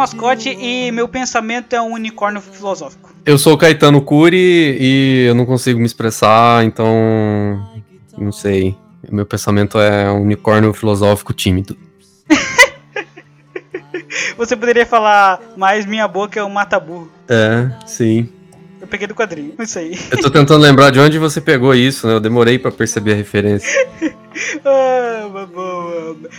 Mascote e meu pensamento é um unicórnio filosófico. Eu sou o Caetano Curi e eu não consigo me expressar, então. Não sei. Meu pensamento é um unicórnio filosófico tímido. Você poderia falar, mas minha boca é um mataburro. É, sim. Peguei do quadrinho, isso aí. Eu tô tentando lembrar de onde você pegou isso, né? Eu demorei para perceber a referência. ah,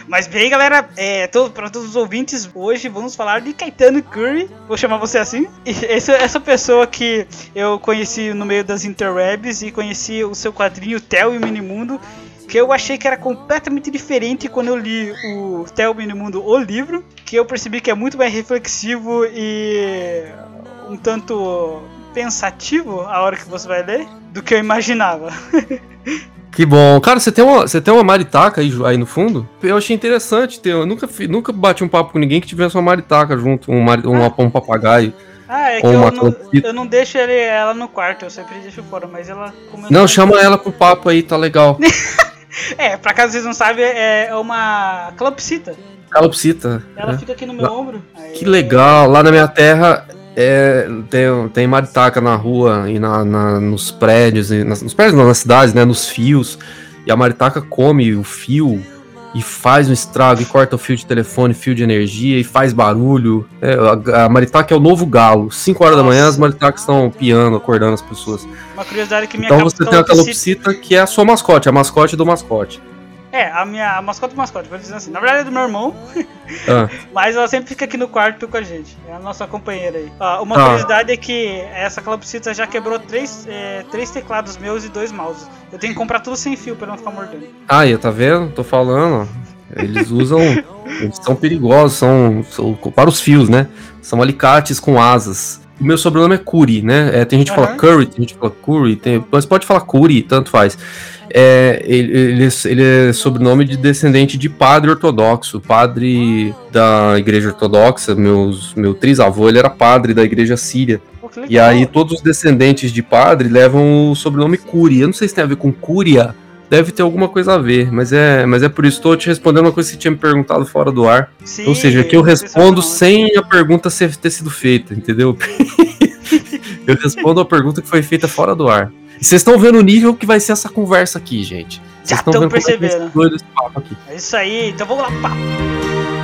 Mas bem, galera, é, todo, para todos os ouvintes, hoje vamos falar de Caetano Curry. Vou chamar você assim. Essa, essa pessoa que eu conheci no meio das interwebs e conheci o seu quadrinho Theo e o Minimundo que eu achei que era completamente diferente quando eu li o Theo Minimundo, o livro, que eu percebi que é muito mais reflexivo e um tanto pensativo a hora que você vai ler do que eu imaginava. Que bom. Cara, você tem uma, você tem uma maritaca aí, aí no fundo? Eu achei interessante ter. Eu nunca, nunca bati um papo com ninguém que tivesse uma maritaca junto, um, mar, um, um papagaio. Ah, é que eu não, eu não, deixo ele, ela no quarto, eu sempre deixo fora, mas ela. Não, chama ela pro papo aí, tá legal. é, pra caso vocês não sabem, é uma calopsita. Calopsita. Ela é. fica aqui no meu ombro. Que legal. Lá na minha terra é, tem, tem maritaca na rua e na, na nos prédios, e nas, nos prédios não, nas cidades, né, nos fios, e a maritaca come o fio e faz um estrago, e corta o fio de telefone, fio de energia, e faz barulho. É, a, a maritaca é o novo galo. 5 horas Nossa. da manhã as maritacas estão piando, acordando as pessoas. Uma curiosidade que minha Então você tem a calopsita que é a sua mascote, a mascote do mascote. É, a minha a mascote mascote, vou dizer assim. Na verdade é do meu irmão, ah. mas ela sempre fica aqui no quarto com a gente. É a nossa companheira aí. Ah, uma ah. curiosidade é que essa calopsita já quebrou três, é, três teclados meus e dois mouses. Eu tenho que comprar tudo sem fio pra não ficar mordendo. Ah, e tá vendo? Tô falando. Eles usam. eles são perigosos, são, são, para os fios, né? São alicates com asas. O meu sobrenome é Curi, né? É, tem gente que uhum. fala Curry, tem gente que fala Curry, tem, mas pode falar Curi, tanto faz é, ele, ele, ele, é sobrenome de descendente de padre ortodoxo, padre da igreja ortodoxa, meus, meu trisavô, ele era padre da igreja síria. e aí todos os descendentes de padre levam o sobrenome Curi. Eu não sei se tem a ver com Cúria, deve ter alguma coisa a ver, mas é, mas é por isso estou te respondendo uma coisa que você tinha me perguntado fora do ar. Sim, Ou seja, que eu respondo sem a pergunta ter sido feita, entendeu? eu respondo a pergunta que foi feita fora do ar. E vocês estão vendo o nível que vai ser essa conversa aqui, gente. Vocês Já estão é percebendo. É, é isso aí, então vamos lá, papo.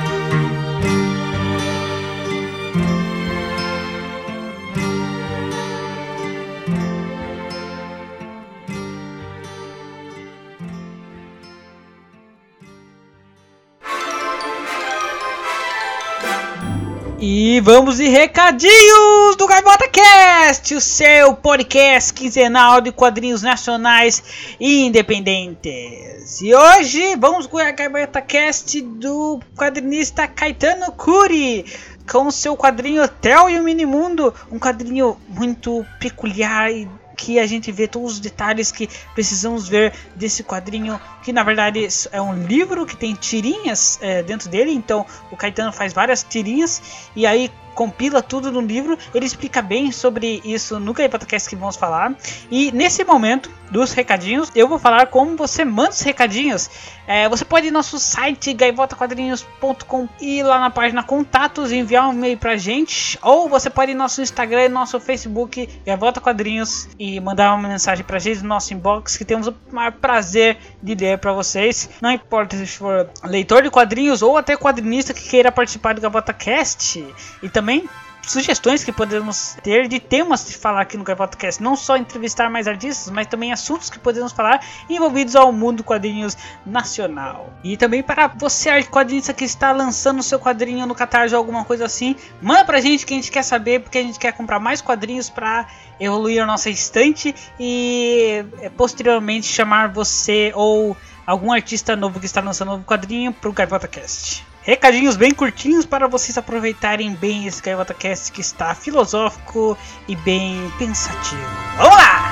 E vamos de recadinhos do Gaivota Cast, o seu podcast quinzenal de quadrinhos nacionais e independentes. E hoje vamos com o Gaivota Cast do quadrinista Caetano Curi, com seu quadrinho Theo e o Minimundo, um quadrinho muito peculiar e que a gente vê todos os detalhes que precisamos ver desse quadrinho, que na verdade é um livro que tem tirinhas é, dentro dele, então o Caetano faz várias tirinhas e aí compila tudo no livro, ele explica bem sobre isso no podcast que vamos falar. E nesse momento dos recadinhos, eu vou falar como você manda os recadinhos. É, você pode ir no nosso site gaivotaquadrinhos.com e lá na página contatos enviar um e-mail pra gente, ou você pode ir no nosso Instagram e no nosso Facebook Gaivota Quadrinhos e mandar uma mensagem pra gente no nosso inbox que temos o maior prazer de ler para vocês. Não importa se for leitor de quadrinhos ou até quadrinista que queira participar do Gaivota Cast e também sugestões que podemos ter de temas de falar aqui no podcast, não só entrevistar mais artistas, mas também assuntos que podemos falar envolvidos ao mundo quadrinhos nacional. E também para você quadrinista que está lançando seu quadrinho no Catarse ou alguma coisa assim, manda pra gente que a gente quer saber, porque a gente quer comprar mais quadrinhos para evoluir a nossa estante e eh, posteriormente chamar você ou algum artista novo que está lançando um novo quadrinho para o Gaivota Cast. Recadinhos bem curtinhos para vocês aproveitarem bem esse Gaivota Cast que está filosófico e bem pensativo. Vamos lá!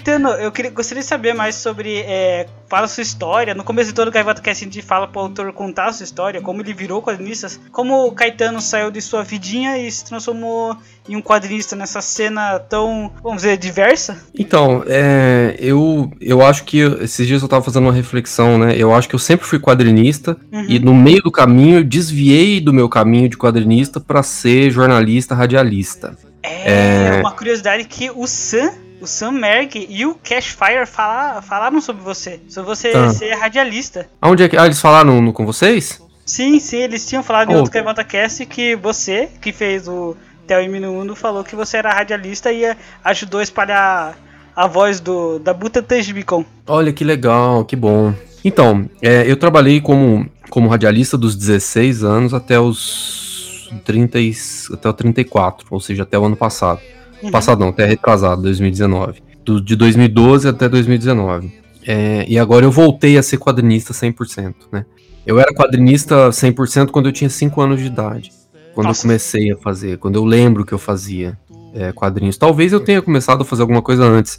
Caetano, eu queria, gostaria de saber mais sobre. É, fala a sua história. No começo de todo o Gaivota Cast a gente fala pro autor contar a sua história, como ele virou quadrinista, como o Caetano saiu de sua vidinha e se transformou em um quadrinista nessa cena tão, vamos dizer, diversa. Então, é, eu, eu acho que esses dias eu tava fazendo uma reflexão, né? Eu acho que eu sempre fui quadrinista uhum. e no meio do caminho eu desviei do meu caminho de quadrinista para ser jornalista radialista. É, é, uma curiosidade que o Sam o Sam Merck e o Cashfire fala, falaram sobre você. Sobre você ah. ser radialista. Aonde é que. Ah, eles falaram no, com vocês? Sim, sim, eles tinham falado oh. em outro Levanta Cast que você, que fez o Theo Minundo, falou que você era radialista e ajudou a espalhar a voz do, da Buta Tajbicon. Olha que legal, que bom. Então, é, eu trabalhei como, como radialista dos 16 anos até os 30, até o 34, ou seja, até o ano passado. Uhum. Passado não, até retrasado, 2019. Do, de 2012 até 2019. É, e agora eu voltei a ser quadrinista 100%, né? Eu era quadrinista 100% quando eu tinha 5 anos de idade. Quando Nossa. eu comecei a fazer, quando eu lembro que eu fazia é, quadrinhos. Talvez eu tenha começado a fazer alguma coisa antes,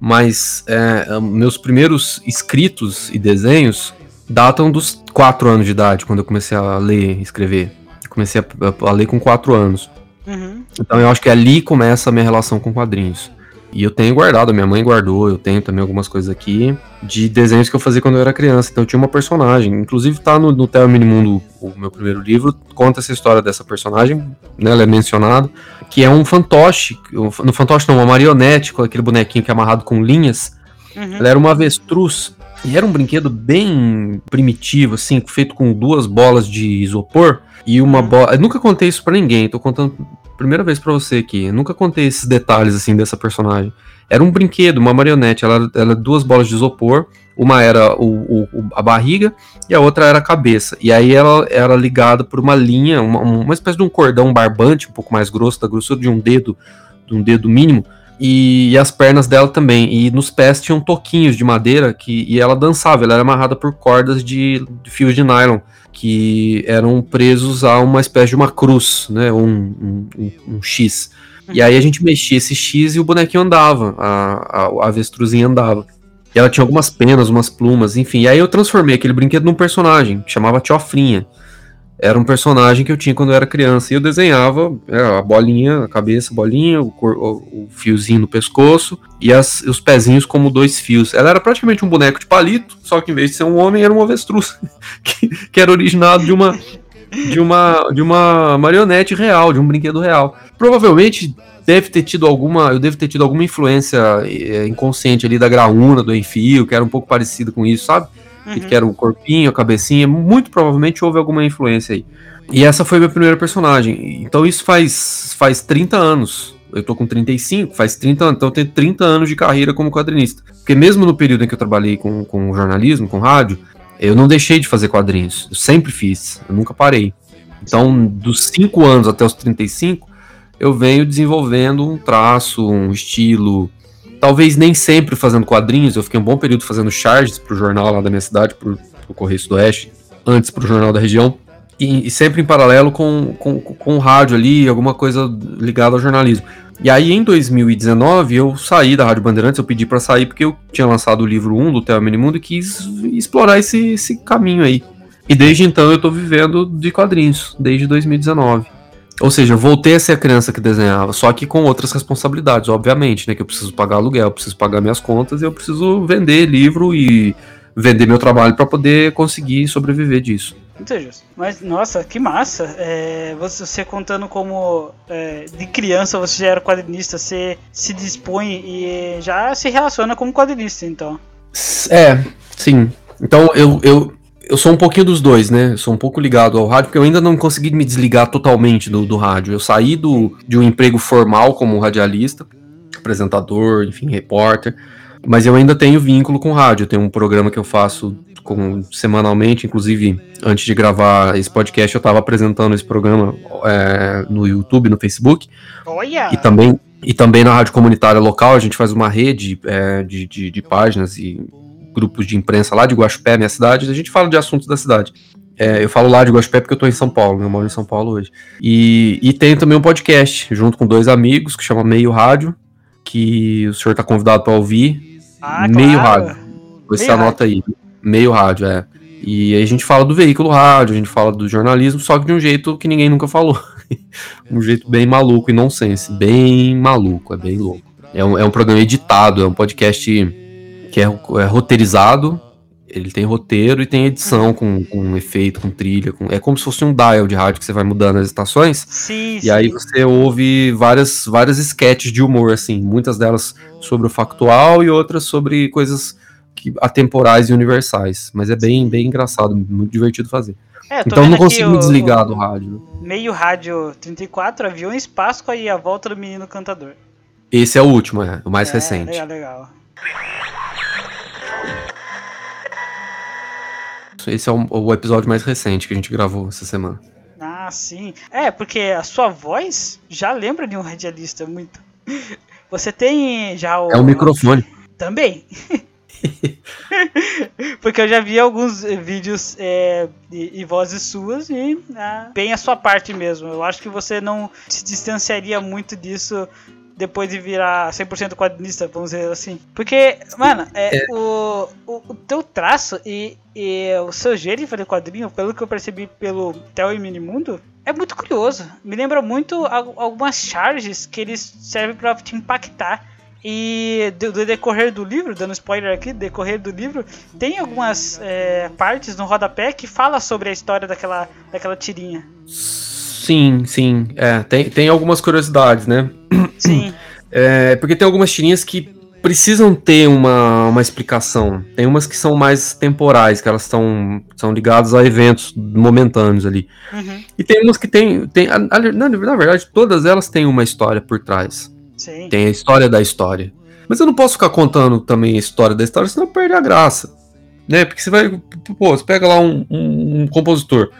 mas é, meus primeiros escritos e desenhos datam dos 4 anos de idade, quando eu comecei a ler e escrever. comecei a, a ler com 4 anos. Uhum. Então eu acho que ali começa a minha relação com quadrinhos. E eu tenho guardado, minha mãe guardou, eu tenho também algumas coisas aqui de desenhos que eu fazia quando eu era criança. Então eu tinha uma personagem, inclusive tá no, no Theo Minimundo, o meu primeiro livro, conta essa história dessa personagem, né, ela é mencionada, que é um fantoche, no fantoche não, uma marionete, com aquele bonequinho que é amarrado com linhas. Uhum. Ela era uma avestruz, e era um brinquedo bem primitivo, assim, feito com duas bolas de isopor, e uma bola. Eu nunca contei isso para ninguém, tô contando primeira vez para você aqui. Eu nunca contei esses detalhes assim dessa personagem. Era um brinquedo, uma marionete. Ela era duas bolas de isopor. Uma era o, o, a barriga e a outra era a cabeça. E aí ela era ligada por uma linha, uma, uma espécie de um cordão barbante, um pouco mais grosso, da grossura de um dedo, de um dedo mínimo. E, e, as pernas dela também. E nos pés tinham toquinhos de madeira que e ela dançava. Ela era amarrada por cordas de, de fios de nylon que eram presos a uma espécie de uma cruz, né? Um, um, um X. E aí a gente mexia esse X e o bonequinho andava, a, a, a avestruzinha andava. E ela tinha algumas penas, umas plumas, enfim. E aí eu transformei aquele brinquedo num personagem, que chamava Tiofrinha era um personagem que eu tinha quando eu era criança. E eu desenhava é, a bolinha, a cabeça, a bolinha, o, cor, o, o fiozinho no pescoço e as, os pezinhos como dois fios. Ela era praticamente um boneco de palito, só que em vez de ser um homem, era um avestruz, que, que era originado de uma, de uma, de uma marionete real, de um brinquedo real. Provavelmente deve ter tido alguma, eu devo ter tido alguma influência é, inconsciente ali da graúna, do enfio, que era um pouco parecido com isso, sabe? Uhum. que era o corpinho, a cabecinha, muito provavelmente houve alguma influência aí. E essa foi minha primeira personagem. Então isso faz, faz 30 anos. Eu tô com 35, faz 30 anos, então eu tenho 30 anos de carreira como quadrinista. Porque mesmo no período em que eu trabalhei com, com jornalismo, com rádio, eu não deixei de fazer quadrinhos. Eu sempre fiz, eu nunca parei. Então, dos 5 anos até os 35, eu venho desenvolvendo um traço, um estilo, talvez nem sempre fazendo quadrinhos, eu fiquei um bom período fazendo charges pro jornal lá da minha cidade, pro, pro Correio Sudoeste, antes pro jornal da região, e, e sempre em paralelo com, com, com rádio ali, alguma coisa ligada ao jornalismo. E aí em 2019 eu saí da Rádio Bandeirantes, eu pedi para sair porque eu tinha lançado o livro 1 do Theo Minimundo e quis explorar esse, esse caminho aí. E desde então eu tô vivendo de quadrinhos, desde 2019. Ou seja, eu voltei a ser a criança que desenhava, só que com outras responsabilidades, obviamente, né? Que eu preciso pagar aluguel, eu preciso pagar minhas contas e eu preciso vender livro e vender meu trabalho para poder conseguir sobreviver disso. Mas, nossa, que massa. É, você contando como é, de criança você já era quadrinista, você se dispõe e já se relaciona como quadrinista, então. É, sim. Então eu, eu, eu sou um pouquinho dos dois, né? Eu sou um pouco ligado ao rádio, porque eu ainda não consegui me desligar totalmente do, do rádio. Eu saí do, de um emprego formal como radialista, apresentador, enfim, repórter, mas eu ainda tenho vínculo com rádio. Eu tenho um programa que eu faço com, semanalmente, inclusive antes de gravar esse podcast, eu estava apresentando esse programa é, no YouTube, no Facebook. Olha! E também, e também na rádio comunitária local, a gente faz uma rede é, de, de, de páginas e grupos de imprensa lá de Guaxupé, minha cidade, a gente fala de assuntos da cidade. É, eu falo lá de Guaxupé porque eu tô em São Paulo, né? eu moro em São Paulo hoje. E, e tem também um podcast, junto com dois amigos, que chama Meio Rádio, que o senhor está convidado para ouvir. Ah, meio claro. rádio. Você Meio anota aí. Meio rádio, é. E aí a gente fala do veículo rádio, a gente fala do jornalismo, só que de um jeito que ninguém nunca falou. um jeito bem maluco e nonsense. Bem maluco, é bem louco. É um, é um programa editado, é um podcast que é, é roteirizado. Ele tem roteiro e tem edição com, com efeito, com trilha. Com, é como se fosse um dial de rádio que você vai mudando as estações. Sim, E aí você ouve várias, várias sketches de humor, assim, muitas delas sobre o factual e outras sobre coisas que, atemporais e universais. Mas é bem, bem engraçado, muito divertido fazer. É, Então eu não consigo o- desligar o do rádio. Meio rádio 34, aviões, Páscoa e a volta do menino cantador. Esse é o último, é, o mais É, recente. Legal, legal. Esse é o, o episódio mais recente que a gente gravou essa semana. Ah, sim. É, porque a sua voz já lembra de um radialista muito. Você tem já o. É o microfone. Também. Porque eu já vi alguns vídeos é, e, e vozes suas e ah, bem a sua parte mesmo. Eu acho que você não se distanciaria muito disso depois de virar 100% quadrinista, vamos dizer assim. Porque, mano, é, O, o, o teu traço e, e o seu jeito de fazer quadrinho, pelo que eu percebi pelo Theo e Minimundo, é muito curioso. Me lembra muito al- algumas charges que eles servem pra te impactar. E do, do decorrer do livro, dando spoiler aqui, decorrer do livro, tem algumas é, partes no rodapé que fala sobre a história daquela, daquela tirinha. Sim, sim. É, tem, tem algumas curiosidades, né? Sim, É, porque tem algumas tirinhas que precisam ter uma, uma explicação. Tem umas que são mais temporais, que elas são, são ligadas a eventos momentâneos ali. uhum, E tem umas que tem. tem a- a- na, na verdade, todas elas têm uma história por trás. sim. Tem a história da história. Mas eu não posso ficar contando também a história da história, senão perde a graça. Né? Porque você vai. Pô, você pega lá um, um- um compositor.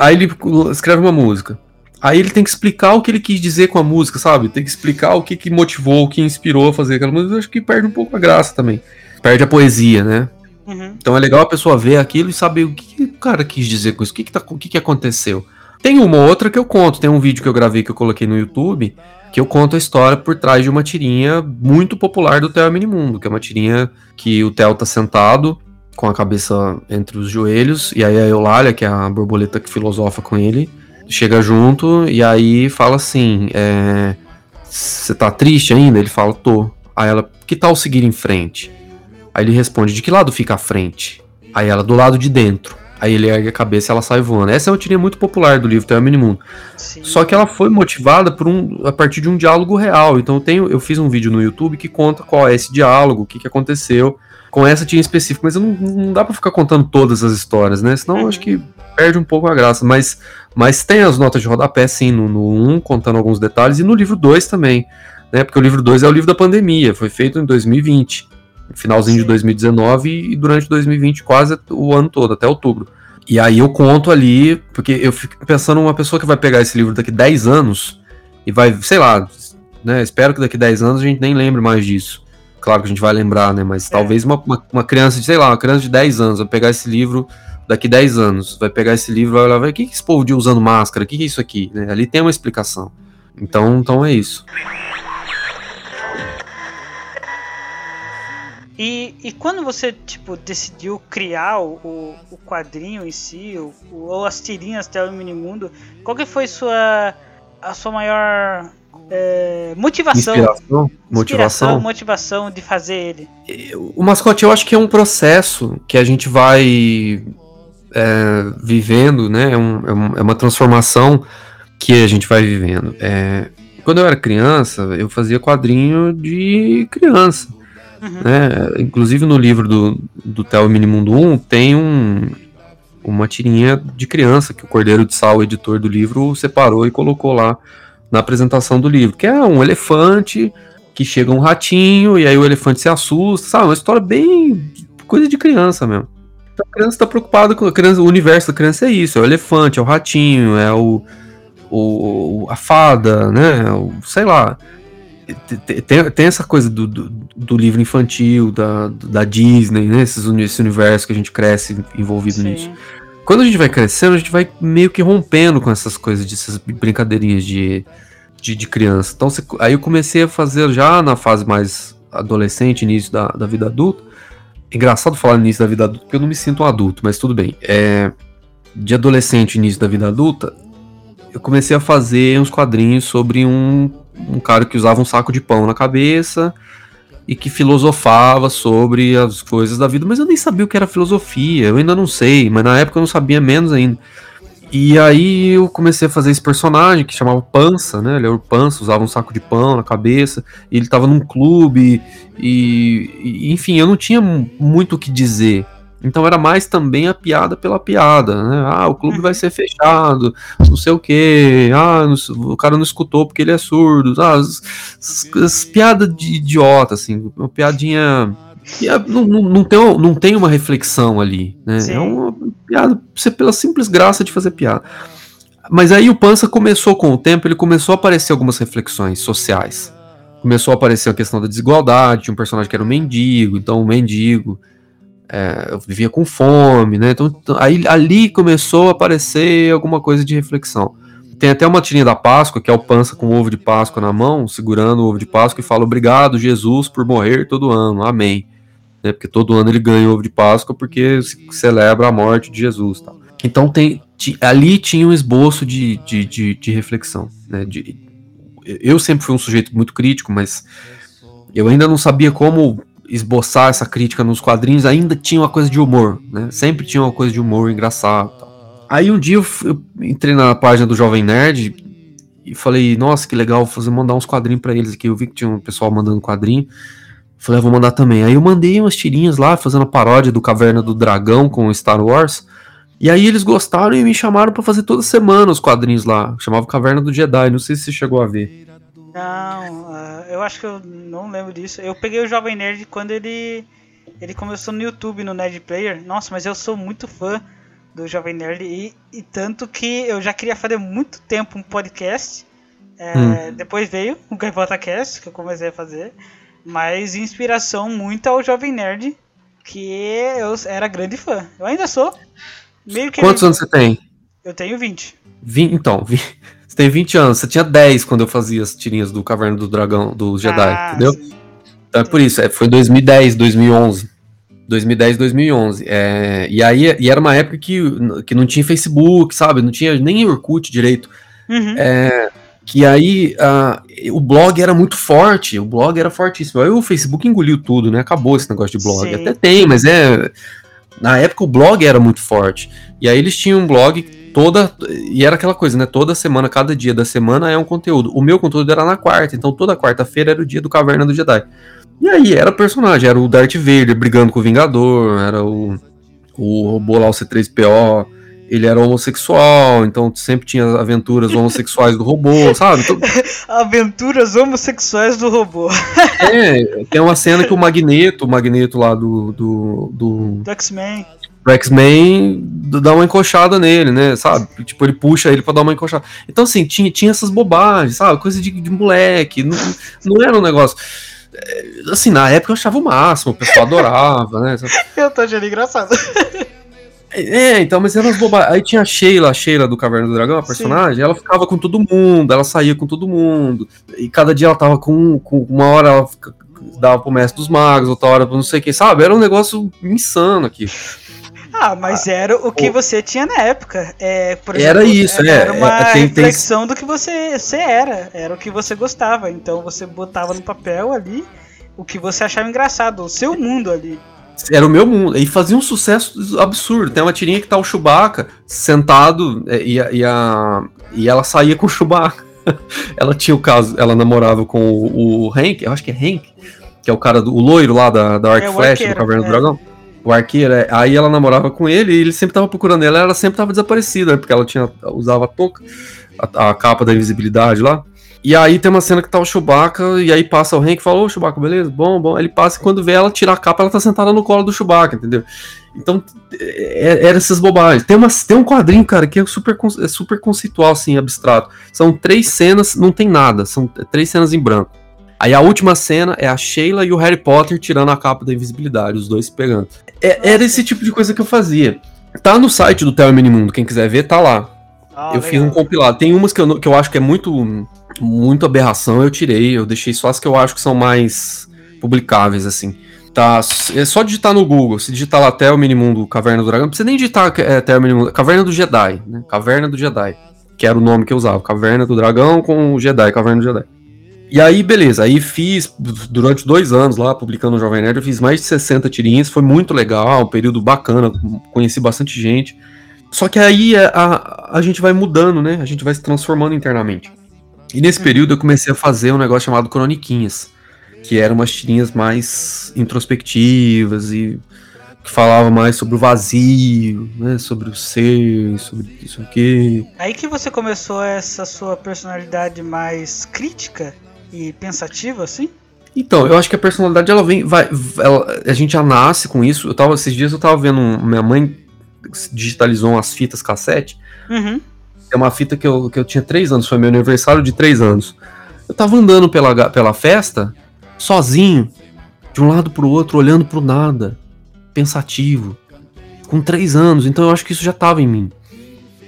Aí ele escreve uma música. Aí ele tem que explicar o que ele quis dizer com a música, sabe? Tem que explicar o que, que motivou, o que inspirou a fazer aquela música. Eu acho que perde um pouco a graça também. Perde a poesia, né? Uhum, Então é legal a pessoa ver aquilo e saber o que, que o cara quis dizer com isso, o que, que, tá, o que, que aconteceu. Tem uma ou outra que eu conto, tem um vídeo que eu gravei que eu coloquei no YouTube, que eu conto a história por trás de uma tirinha muito popular do Theo Minimundo, que é uma tirinha que o Theo tá sentado com a cabeça entre os joelhos, e aí a Eulália, que é a borboleta que filosofa com ele, chega junto e aí fala assim: é, Você tá triste ainda? Ele fala: Tô. Aí ela: Que tal seguir em frente? Aí ele responde: De que lado fica a frente? Aí ela: Do lado de dentro. Aí ele ergue a cabeça e ela sai voando. Essa é uma tirinha muito popular do livro Terra Minimundo. Só que ela foi motivada por um, a partir de um diálogo real. Então eu, tenho, eu fiz um vídeo no YouTube que conta qual é esse diálogo, o que, que aconteceu com essa tirinha específica. Mas não, não dá pra ficar contando todas as histórias, né? Senão acho que perde um pouco a graça. Mas, mas tem as notas de rodapé, sim, no, no 1, contando alguns detalhes, e no livro 2 também. Né? Porque o livro 2 é o livro da pandemia, foi feito em 2020. no Finalzinho de Sim. 2019 e durante 2020 quase o ano todo, até outubro. E aí eu conto ali, porque eu fico pensando uma pessoa que vai pegar esse livro daqui 10 anos e vai, sei lá, né? Espero que daqui 10 anos a gente nem lembre mais disso. Claro que a gente vai lembrar, né? Mas É. talvez uma, uma, uma criança de, sei lá, uma criança de 10 anos vai pegar esse livro daqui 10 anos, vai pegar esse livro e vai olhar, vai, o que que esse povo de usando máscara? O que que é isso aqui? Né? Ali tem uma explicação. Então, então é isso. E, e quando você, tipo, decidiu criar o, o, quadrinho em si, o, o- ou as tirinhas até o Minimundo, qual que foi sua, a sua maior é, motivação? Inspiração, Inspiração, motivação. motivação de fazer ele. O mascote eu acho que é um processo que a gente vai é, vivendo, né? É, um- é é uma transformação que a gente vai vivendo. É, quando eu era criança, eu fazia quadrinho de criança. Uhum. Né? Inclusive no livro do, do Theo Minimundo 1 tem um, uma tirinha de criança que o Cordeiro de Sal, o editor do livro, separou e colocou lá na apresentação do livro, que é um elefante que chega um ratinho e aí o elefante se assusta, sabe? Uma história bem coisa de criança mesmo. Então a criança está preocupada com a criança, o universo da criança é isso, é o elefante, é o ratinho, é o, o a fada, né? O, sei lá. Tem- Tem, essa coisa do, do, do livro infantil, da, da Disney, né? Esse universo que a gente cresce envolvido nisso. Quando a gente vai crescendo, a gente vai meio que rompendo com essas coisas, dessas brincadeirinhas de, de, de criança. Então, você, aí eu comecei a fazer já na fase mais adolescente, início da, da vida adulta. Engraçado falar início da vida adulta, porque eu não me sinto um adulto, mas tudo bem. É, de adolescente, início da vida adulta, eu comecei a fazer uns quadrinhos sobre um, um cara que usava um saco de pão na cabeça e que filosofava sobre as coisas da vida, mas eu nem sabia o que era filosofia, eu ainda não sei, mas na época eu não sabia menos ainda. E aí eu comecei a fazer esse personagem que chamava Pança, né? Ele era o Pança, usava um saco de pão na cabeça, ele tava num clube, e, e enfim, eu não tinha muito o que dizer. Então era mais também a piada pela piada, né? Ah, o clube vai ser fechado, não sei o quê. Ah, o cara não escutou porque ele é surdo. Ah, as, as, as piadas de idiota, assim, uma piadinha. Não, não, não, tem, não tem uma reflexão ali, né? Sim. É uma piada pela simples graça de fazer piada. Mas aí o Pança começou com o tempo, ele começou a aparecer algumas reflexões sociais. Começou a aparecer a questão da desigualdade, tinha um personagem que era um mendigo, então o mendigo é, eu vivia com fome, né? Então, então, aí ali começou a aparecer alguma coisa de reflexão. Tem até uma tirinha da Páscoa, que é o pança com o ovo de Páscoa na mão, segurando o ovo de Páscoa e fala: Obrigado, Jesus, por morrer todo ano. Amém. Né? Porque todo ano ele ganha o ovo de Páscoa porque celebra a morte de Jesus. Tá? Então tem, ali tinha um esboço de, de, de, de reflexão. Né? De, eu sempre fui um sujeito muito crítico, mas eu ainda não sabia como esboçar essa crítica nos quadrinhos, ainda tinha uma coisa de humor, né? Sempre tinha uma coisa de humor engraçado. Aí um dia eu, eu, entrei na página do Jovem Nerd e falei, nossa, que legal, fazer mandar uns quadrinhos para eles aqui. Eu vi que tinha um pessoal mandando quadrinho. Falei, ah, vou mandar também. Aí eu mandei umas tirinhas lá, fazendo a paródia do Caverna do Dragão com Star Wars. E aí eles gostaram e me chamaram para fazer toda semana os quadrinhos lá. Chamava Caverna do Jedi, não sei se você chegou a ver. Não, uh, eu acho que eu não lembro disso. Eu peguei o Jovem Nerd quando ele ele começou no YouTube, no Nerd Player. Nossa, mas eu sou muito fã do Jovem Nerd e, e tanto que eu já queria fazer muito tempo um podcast. É, hum. Depois veio o Gaivota Cast, que eu comecei a fazer. Mas inspiração muito ao Jovem Nerd, que eu era grande fã. Eu ainda sou. Meio que Quantos anos você tem? Eu tenho 20. 20 então, 20. Você tem 20 anos, você tinha 10 quando eu fazia as tirinhas do Caverna do Dragão, do Jedi, ah, entendeu? Sim. Então é por isso, é, foi 2010, 2011. 2010, 2011. É, e aí e era uma época que, que não tinha Facebook, sabe? Não tinha nem Orkut direito. Uhum. É, que aí uh, o blog era muito forte, o blog era fortíssimo. Aí o Facebook engoliu tudo, né? Acabou esse negócio de blog. Sim. Até tem, mas é. Na época o blog era muito forte. E aí eles tinham um blog toda. E era aquela coisa, né? Toda semana, cada dia da semana é um conteúdo. O meu conteúdo era na quarta, então toda quarta-feira era o dia do Caverna do Jedi. E aí era personagem, era o Darth Vader brigando com o Vingador, era o, o robô lá, o C3PO, ele era homossexual, então sempre tinha aventuras homossexuais do robô, sabe? Então... Aventuras homossexuais do robô. é, tem uma cena que o Magneto, o Magneto lá do. do, do... do X-Men o X-Men dá uma encoxada nele, né? Sabe? Tipo, ele puxa ele pra dar uma encoxada. Então, assim, tinha, tinha essas bobagens, sabe? Coisa de, de moleque. Não, não era um negócio. É, assim, na época eu achava o máximo, o pessoal adorava, né? Eu tô achando engraçado. É, então, mas eram as bobagens. Aí tinha a Sheila, a Sheila do Caverna do Dragão, a personagem, Sim. ela ficava com todo mundo, ela saía com todo mundo. E cada dia ela tava com, com uma hora ela dava pro mestre dos magos, outra hora pro não sei o que, sabe? Era um negócio insano aqui. Ah, mas era o que você tinha na época. É, por exemplo, era isso, era, é. Era uma é, tem, reflexão tem... do que você, você era. Era o que você gostava. Então você botava no papel ali o que você achava engraçado, o seu mundo ali. Era o meu mundo. E fazia um sucesso absurdo. Tem uma tirinha que tá o Chewbacca sentado é, e, e, a, e ela saía com o Chewbacca. ela tinha o caso, ela namorava com o, o Hank, eu acho que é Hank, que é o cara do o loiro lá da, da Arc é, Flash, do Caverna é. do Dragão o arqueiro, é, aí ela namorava com ele e ele sempre tava procurando ela, ela sempre tava desaparecida, né, porque ela tinha usava a touca, a, a, capa da invisibilidade lá. E aí tem uma cena que tá o Chewbacca, e aí passa o Hank e fala, ô Chewbacca, beleza? Bom, bom. Ele passa e quando vê ela tirar a capa, ela tá sentada no colo do Chewbacca, entendeu? Então, é, era essas bobagens. Tem, uma, tem um quadrinho, cara, que é super, é super conceitual, assim, abstrato. São três cenas, não tem nada, são três cenas em branco. Aí a última cena é a Sheila e o Harry Potter tirando a capa da invisibilidade, os dois pegando. É, era esse tipo de coisa que eu fazia. Tá no site do Theo Minimundo, quem quiser ver, tá lá. Ah, eu legal. fiz um compilado. Tem umas que eu, que eu acho que é muito, muito aberração, eu tirei. Eu deixei só as que eu acho que são mais publicáveis, assim. Tá, é só digitar no Google. Se digitar lá até o Minimundo Caverna do Dragão, não precisa nem digitar é, até o Minimundo. Caverna do Jedi, né? Caverna do Jedi. Que era o nome que eu usava. Caverna do Dragão com o Jedi, Caverna do Jedi. E aí, beleza, aí fiz durante dois anos lá, publicando o Jovem Nerd, eu fiz mais de 60 tirinhas, foi muito legal, um período bacana, conheci bastante gente. Só que aí a, a, a gente vai mudando, né? A gente vai se transformando internamente. E nesse uhum. período eu comecei a fazer um negócio chamado Croniquinhas, que eram umas tirinhas mais introspectivas e que falava mais sobre o vazio, né, sobre o ser, sobre isso aqui. Aí que você começou essa sua personalidade mais crítica e pensativa, assim? Então, eu acho que a personalidade ela vem, vai, ela, a gente já nasce com isso. Eu tava esses dias eu tava vendo minha mãe digitalizou umas fitas cassete. Uhum. É uma fita que eu, que eu tinha três anos, foi meu aniversário de três anos. Eu tava andando pela, pela festa, sozinho, de um lado pro outro, olhando pro nada, pensativo, com três anos. Então eu acho que isso já tava em mim,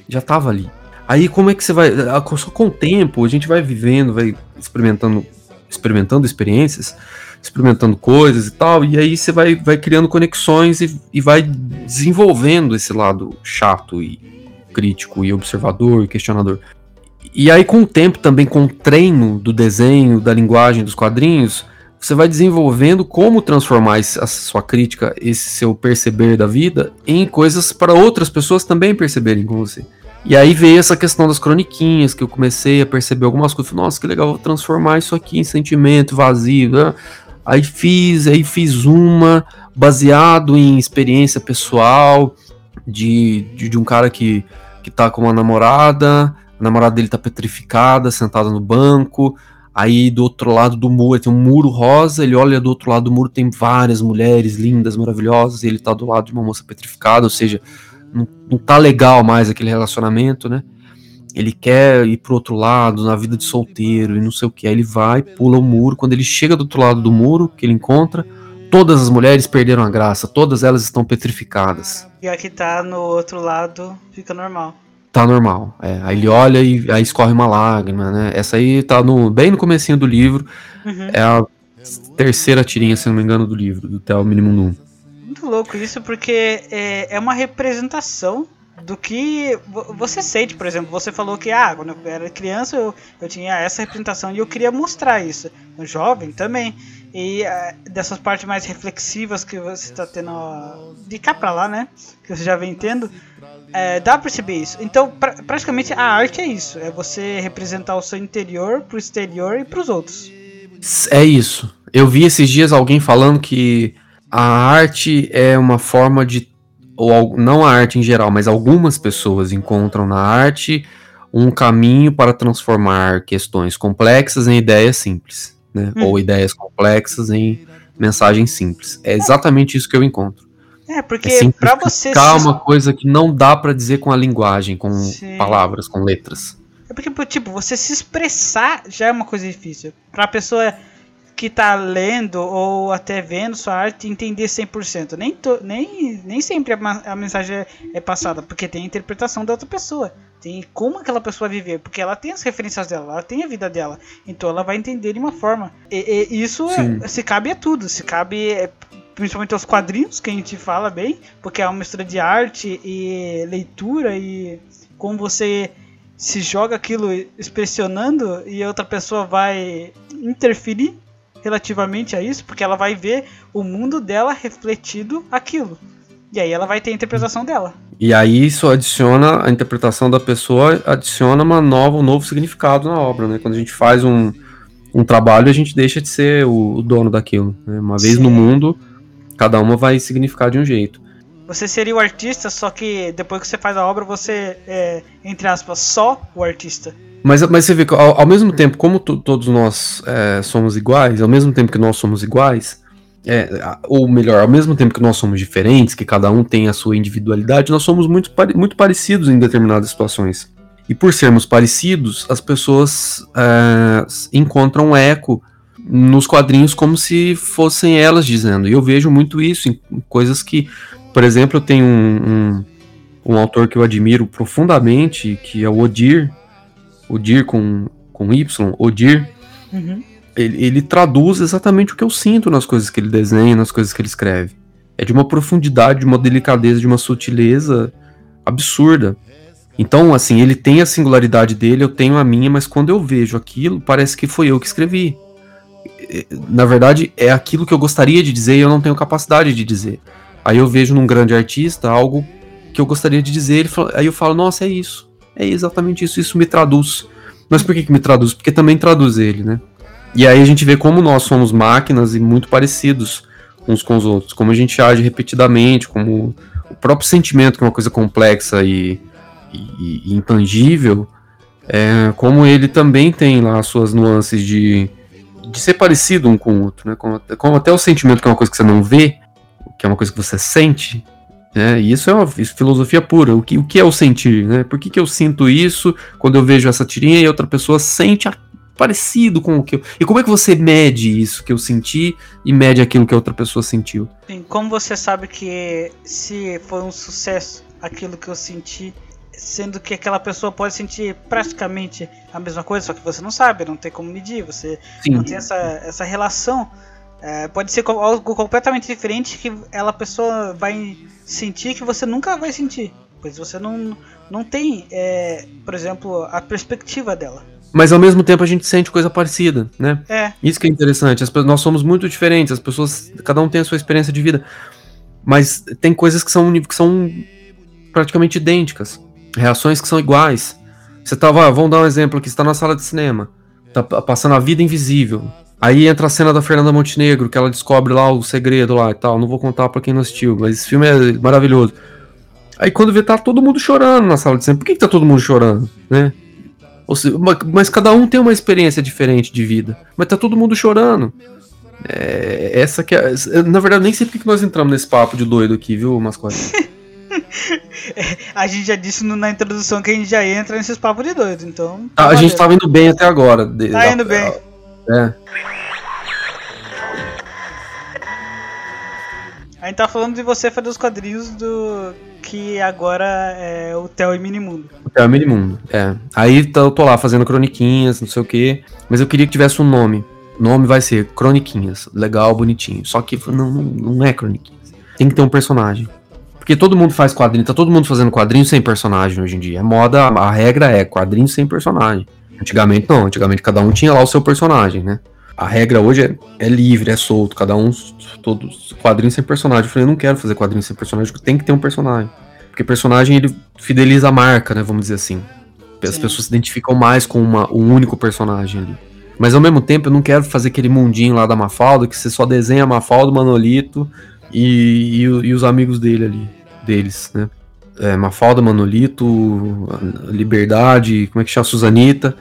já tava ali. Aí como é que você vai. Só com o tempo, a gente vai vivendo, vai experimentando, experimentando experiências, experimentando coisas e tal, e aí você vai, vai criando conexões e, e vai desenvolvendo esse lado chato e crítico e observador e questionador. E aí, com o tempo, também com o treino do desenho, da linguagem dos quadrinhos, você vai desenvolvendo como transformar a sua crítica, esse seu perceber da vida, em coisas para outras pessoas também perceberem com você. E aí veio essa questão das croniquinhas, que eu comecei a perceber algumas coisas. Nossa, que legal, vou transformar isso aqui em sentimento vazio. Né? Aí fiz, aí fiz uma baseado em experiência pessoal de, de, de, um cara que, que tá com uma namorada, a namorada dele tá petrificada, sentada no banco. Aí do outro lado do muro tem um muro rosa, ele olha do outro lado do muro, tem várias mulheres lindas, maravilhosas, e ele tá do lado de uma moça petrificada, ou seja, não, não tá legal mais aquele relacionamento, né? Ele quer ir pro outro lado, na vida de solteiro e não sei o que. Aí ele vai, pula o muro. Quando ele chega do outro lado do muro, que ele encontra, todas as mulheres perderam a graça, todas elas estão petrificadas. E a que tá no outro lado fica normal. Tá normal. É, aí ele olha e aí escorre uma lágrima, né? Essa aí tá no, bem no comecinho do livro. Uhum. É a terceira tirinha, se não me engano, do livro, do Theo Minimum 1 muito louco isso, porque é, é uma representação do que você sente, por exemplo, você falou que ah, quando eu era criança eu, eu tinha essa representação e eu queria mostrar isso. No jovem também. E uh, dessas partes mais reflexivas que você está tendo de cá pra lá, né? Que você já vem tendo, uh, dá pra perceber isso. Então, pra, praticamente a arte é isso: é você representar o seu interior pro exterior e pros outros. É isso. Eu vi esses dias alguém falando que a arte é uma forma de. Ou não a arte em geral, mas algumas pessoas encontram na arte um caminho para transformar questões complexas em ideias simples, né? Hum. Ou ideias complexas em mensagens simples. É exatamente isso que eu encontro. É, porque é para você uma coisa que não dá para dizer com a linguagem, com Sim. palavras, com letras. É porque tipo, você se expressar já é uma coisa difícil. Para a pessoa que tá lendo ou até vendo sua arte entender 100%. Nem, to, nem, nem sempre a, a mensagem é, é, passada, porque tem a interpretação da outra pessoa. Tem como aquela pessoa viver, porque ela tem as referências dela, ela tem a vida dela. Então ela vai entender de uma forma. E, e isso é, se cabe a tudo, se cabe é, principalmente aos quadrinhos, que a gente fala bem, porque é uma mistura de arte e leitura e como você se joga aquilo expressionando e outra pessoa vai interferir relativamente a isso, porque ela vai ver o mundo dela refletido aquilo. E aí ela vai ter a interpretação dela. E aí isso adiciona, a interpretação da pessoa adiciona uma nova, um novo significado na obra, né? Quando a gente faz um, um trabalho, a gente deixa de ser o, o dono daquilo. Né? Uma vez Sim. no mundo, cada uma vai significar de um jeito. Você seria o artista, só que depois que você faz a obra, você é, entre aspas, só o artista. Mas, mas você vê que ao, ao mesmo tempo, como todos nós é, somos iguais, ao mesmo tempo que nós somos iguais, é, ou melhor, ao mesmo tempo que nós somos diferentes, que cada um tem a sua individualidade, nós somos muito, muito parecidos em determinadas situações. E por sermos parecidos, as pessoas é, encontram eco nos quadrinhos como se fossem elas dizendo. E eu vejo muito isso em coisas que, por exemplo, eu tenho um, um um autor que eu admiro profundamente, que é o Odir, Odir com, com Y, Odir, uhum. ele, ele traduz exatamente o que eu sinto nas coisas que ele desenha, nas coisas que ele escreve. É de uma profundidade, de uma delicadeza, de uma sutileza absurda. Então, assim, ele tem a singularidade dele, eu tenho a minha, mas quando eu vejo aquilo, parece que foi eu que escrevi. Na verdade, é aquilo que eu gostaria de dizer e eu não tenho capacidade de dizer. Aí eu vejo num grande artista algo que eu gostaria de dizer, aí eu falo, nossa, é isso. É exatamente isso, isso me traduz. Mas por que, que me traduz? Porque também traduz ele, né? E aí a gente vê como nós somos máquinas e muito parecidos uns com os outros, como a gente age repetidamente, como o próprio sentimento, que é uma coisa complexa e, e, e intangível, é, como ele também tem lá as suas nuances de, de ser parecido um com o outro, né? Como, como, até o sentimento, que é uma coisa que você não vê, que é uma coisa que você sente, E isso é uma isso é filosofia pura. O que, o que é o sentir, né? Por que, que eu sinto isso quando eu vejo essa tirinha e outra pessoa sente a parecido com o que eu. E como é que você mede isso que eu senti e mede aquilo que a outra pessoa sentiu? Sim, como você sabe que se foi um sucesso aquilo que eu senti, sendo que aquela pessoa pode sentir praticamente a mesma coisa, só que você não sabe, não tem como medir, você Sim. não tem essa, essa relação. É, pode ser algo completamente diferente que ela pessoa vai sentir que você nunca vai sentir, pois você não, não tem, é, por exemplo, a perspectiva dela. Mas ao mesmo tempo a gente sente coisa parecida, né? É. Isso que é interessante. As, nós somos muito diferentes, as pessoas, cada um tem a sua experiência de vida. Mas tem coisas que são, que são praticamente idênticas. Reações que são iguais. Você tava, vamos dar um exemplo aqui, você tá na sala de cinema, tá passando a vida invisível. Aí entra a cena da Fernanda Montenegro, que ela descobre lá o segredo lá e tal. Não vou contar para quem não assistiu, mas esse filme é maravilhoso. Aí quando vê, tá todo mundo chorando na sala de cinema. Por que, que tá todo mundo chorando, né? Seja, mas cada um tem uma experiência diferente de vida. Mas tá todo mundo chorando. É, essa que é, Na verdade, nem sei porque que nós entramos nesse papo de doido aqui, viu, mascote? a gente já disse na introdução que a gente já entra nesses papos de doido, então. Tá a gente tava indo bem até agora. Tá indo bem. É. A gente tá falando de você fazer os quadrinhos do. Que agora é o Theo e Minimundo. O Theo e Minimundo, é. Aí eu tô lá fazendo croniquinhas, não sei o que. Mas eu queria que tivesse um nome. O nome vai ser Croniquinhas. Legal, bonitinho. Só que não, não, não é Croniquinhas. Tem que ter um personagem. Porque todo mundo faz quadrinho, tá todo mundo fazendo quadrinho sem personagem hoje em dia. É moda, a regra é quadrinho sem personagem. Antigamente não, antigamente cada um tinha lá o seu personagem, né? A regra hoje é, é livre, é solto, cada um, todos, quadrinho sem personagem. Eu falei, eu não quero fazer quadrinho sem personagem, tem que ter um personagem. Porque personagem ele fideliza a marca, né? Vamos dizer assim. As Sim. pessoas se identificam mais com uma, um único personagem ali. Mas ao mesmo tempo eu não quero fazer aquele mundinho lá da Mafalda, que você só desenha Mafalda, Manolito e, e, e, os amigos dele ali, deles, né? É, Mafalda, Manolito, Liberdade, como é que chama? Suzanita.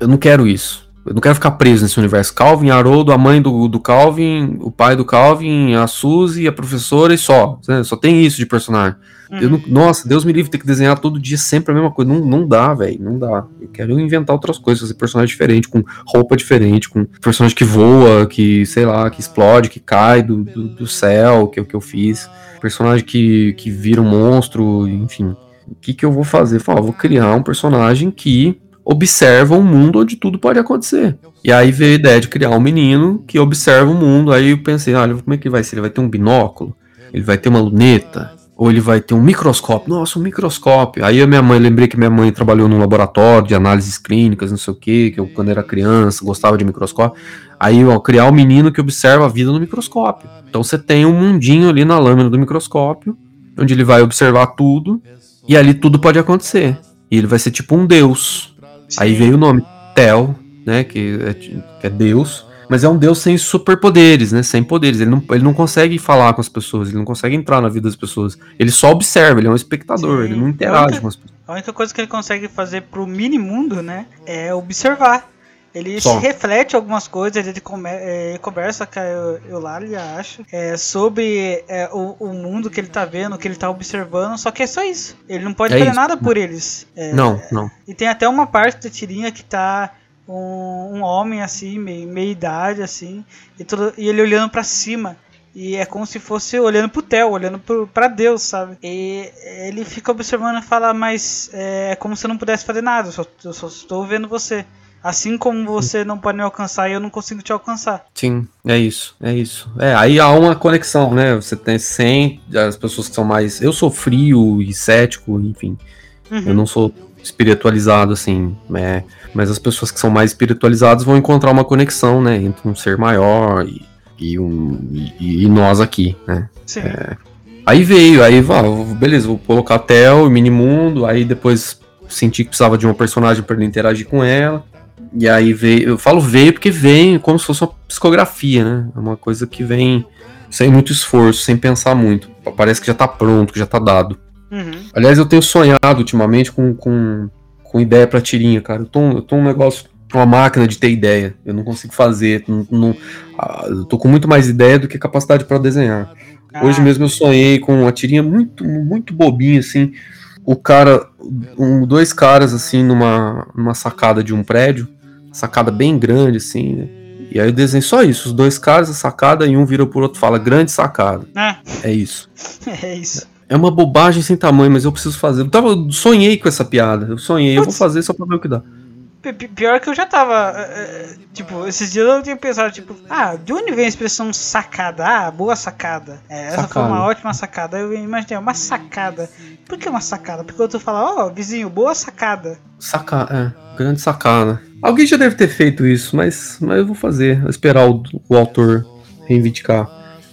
Eu não quero isso. Eu não quero ficar preso nesse universo. Calvin, Haroldo, a mãe do, do Calvin, o pai do Calvin, a Suzy, a professora e só. Né? Só tem isso de personagem. Uhum. Não, nossa, Deus me livre ter que desenhar todo dia sempre a mesma coisa. Não, não dá, velho. Não dá. Eu quero inventar outras coisas, fazer personagem diferente, com roupa diferente, com personagem que voa, que, sei lá, que explode, que cai do, do, do céu, que é o que eu fiz. Personagem que, que vira um monstro, enfim. O que, que eu vou fazer? Falar, vou criar um personagem que observa um mundo onde tudo pode acontecer. E aí veio a ideia de criar um menino que observa o mundo. Aí eu pensei, olha, como é que vai ser? Ele vai ter um binóculo? Ele vai ter uma luneta? Ou ele vai ter um microscópio? Nossa, um microscópio. Aí a minha mãe, lembrei que minha mãe trabalhou num laboratório de análises clínicas, não sei o que, que eu quando era criança gostava de microscópio. Aí, ó, criar um menino que observa a vida no microscópio. Então você tem um mundinho ali na lâmina do microscópio, onde ele vai observar tudo, e ali tudo pode acontecer. E ele vai ser tipo um deus. Aí veio o nome Tel, né? Que é, que é Deus. Mas é um Deus sem superpoderes, né? Sem poderes. Ele não, ele não consegue falar com as pessoas, ele não consegue entrar na vida das pessoas. Ele só observa, ele é um espectador, Sim. ele não interage única, com as pessoas. A única coisa que ele consegue fazer pro mini mundo, né? É observar. Ele Só. reflete algumas coisas, ele come, é, conversa com a Eulália, acho, é, sobre é, o, o, mundo que ele tá vendo, que ele tá observando, só que é só isso. Ele não pode é fazer isso. nada por eles. É, não, não. E tem até uma parte da tirinha que tá um, um homem assim, meio, meia idade, assim, e, tudo, e ele olhando para cima. E é como se fosse olhando pro Theo, olhando pro, pra Deus, sabe? E ele fica observando e fala, mas é como se eu não pudesse fazer nada, eu só, eu só estou vendo você. Assim como você não pode me alcançar e eu não consigo te alcançar. Sim, é isso, é isso. É, aí há uma conexão, né? Você tem 100, as pessoas que são mais. Eu sou frio e cético, enfim. Uhum. Eu não sou espiritualizado, assim, né? Mas as pessoas que são mais espiritualizadas vão encontrar uma conexão, né? Entre um ser maior e, e um, e, e, nós aqui, né? Sim. É, aí veio, aí, beleza, vou colocar Tel, Minimundo, aí depois senti que precisava de uma personagem para interagir com ela. E aí veio, eu falo veio porque vem como se fosse uma psicografia, né? É uma coisa que vem sem muito esforço, sem pensar muito. Parece que já tá pronto, que já tá dado. Uhum. Aliás, eu tenho sonhado ultimamente com, com, com ideia pra tirinha, cara. Eu tô, eu tô um negócio uma máquina de ter ideia. Eu não consigo fazer. Não, não, ah, eu tô com muito mais ideia do que capacidade para desenhar. Ah. Hoje mesmo eu sonhei com uma tirinha muito, muito bobinha, assim. O cara, um, dois caras, assim, numa, numa sacada de um prédio sacada bem grande, assim, né? E aí eu desenho só isso, os dois caras, a sacada, e um vira pro outro e fala, grande sacada. É. É isso. é isso. É uma bobagem sem tamanho, mas eu preciso fazer. Eu tava, sonhei com essa piada. Eu sonhei, Putz. eu vou fazer só pra ver o que dá. Pior que eu já tava. Uh, tipo, esses dias eu tinha pensado, tipo, ah, de onde vem a expressão sacada? Ah, boa sacada. É, essa sacada. foi uma ótima sacada. Eu imaginei, uma sacada. Por que uma sacada? Porque eu tô falando, ó, oh, vizinho, boa sacada. Sacada, é, grande sacada. Alguém já deve ter feito isso, mas, mas eu vou fazer. Vou esperar o, o autor reivindicar.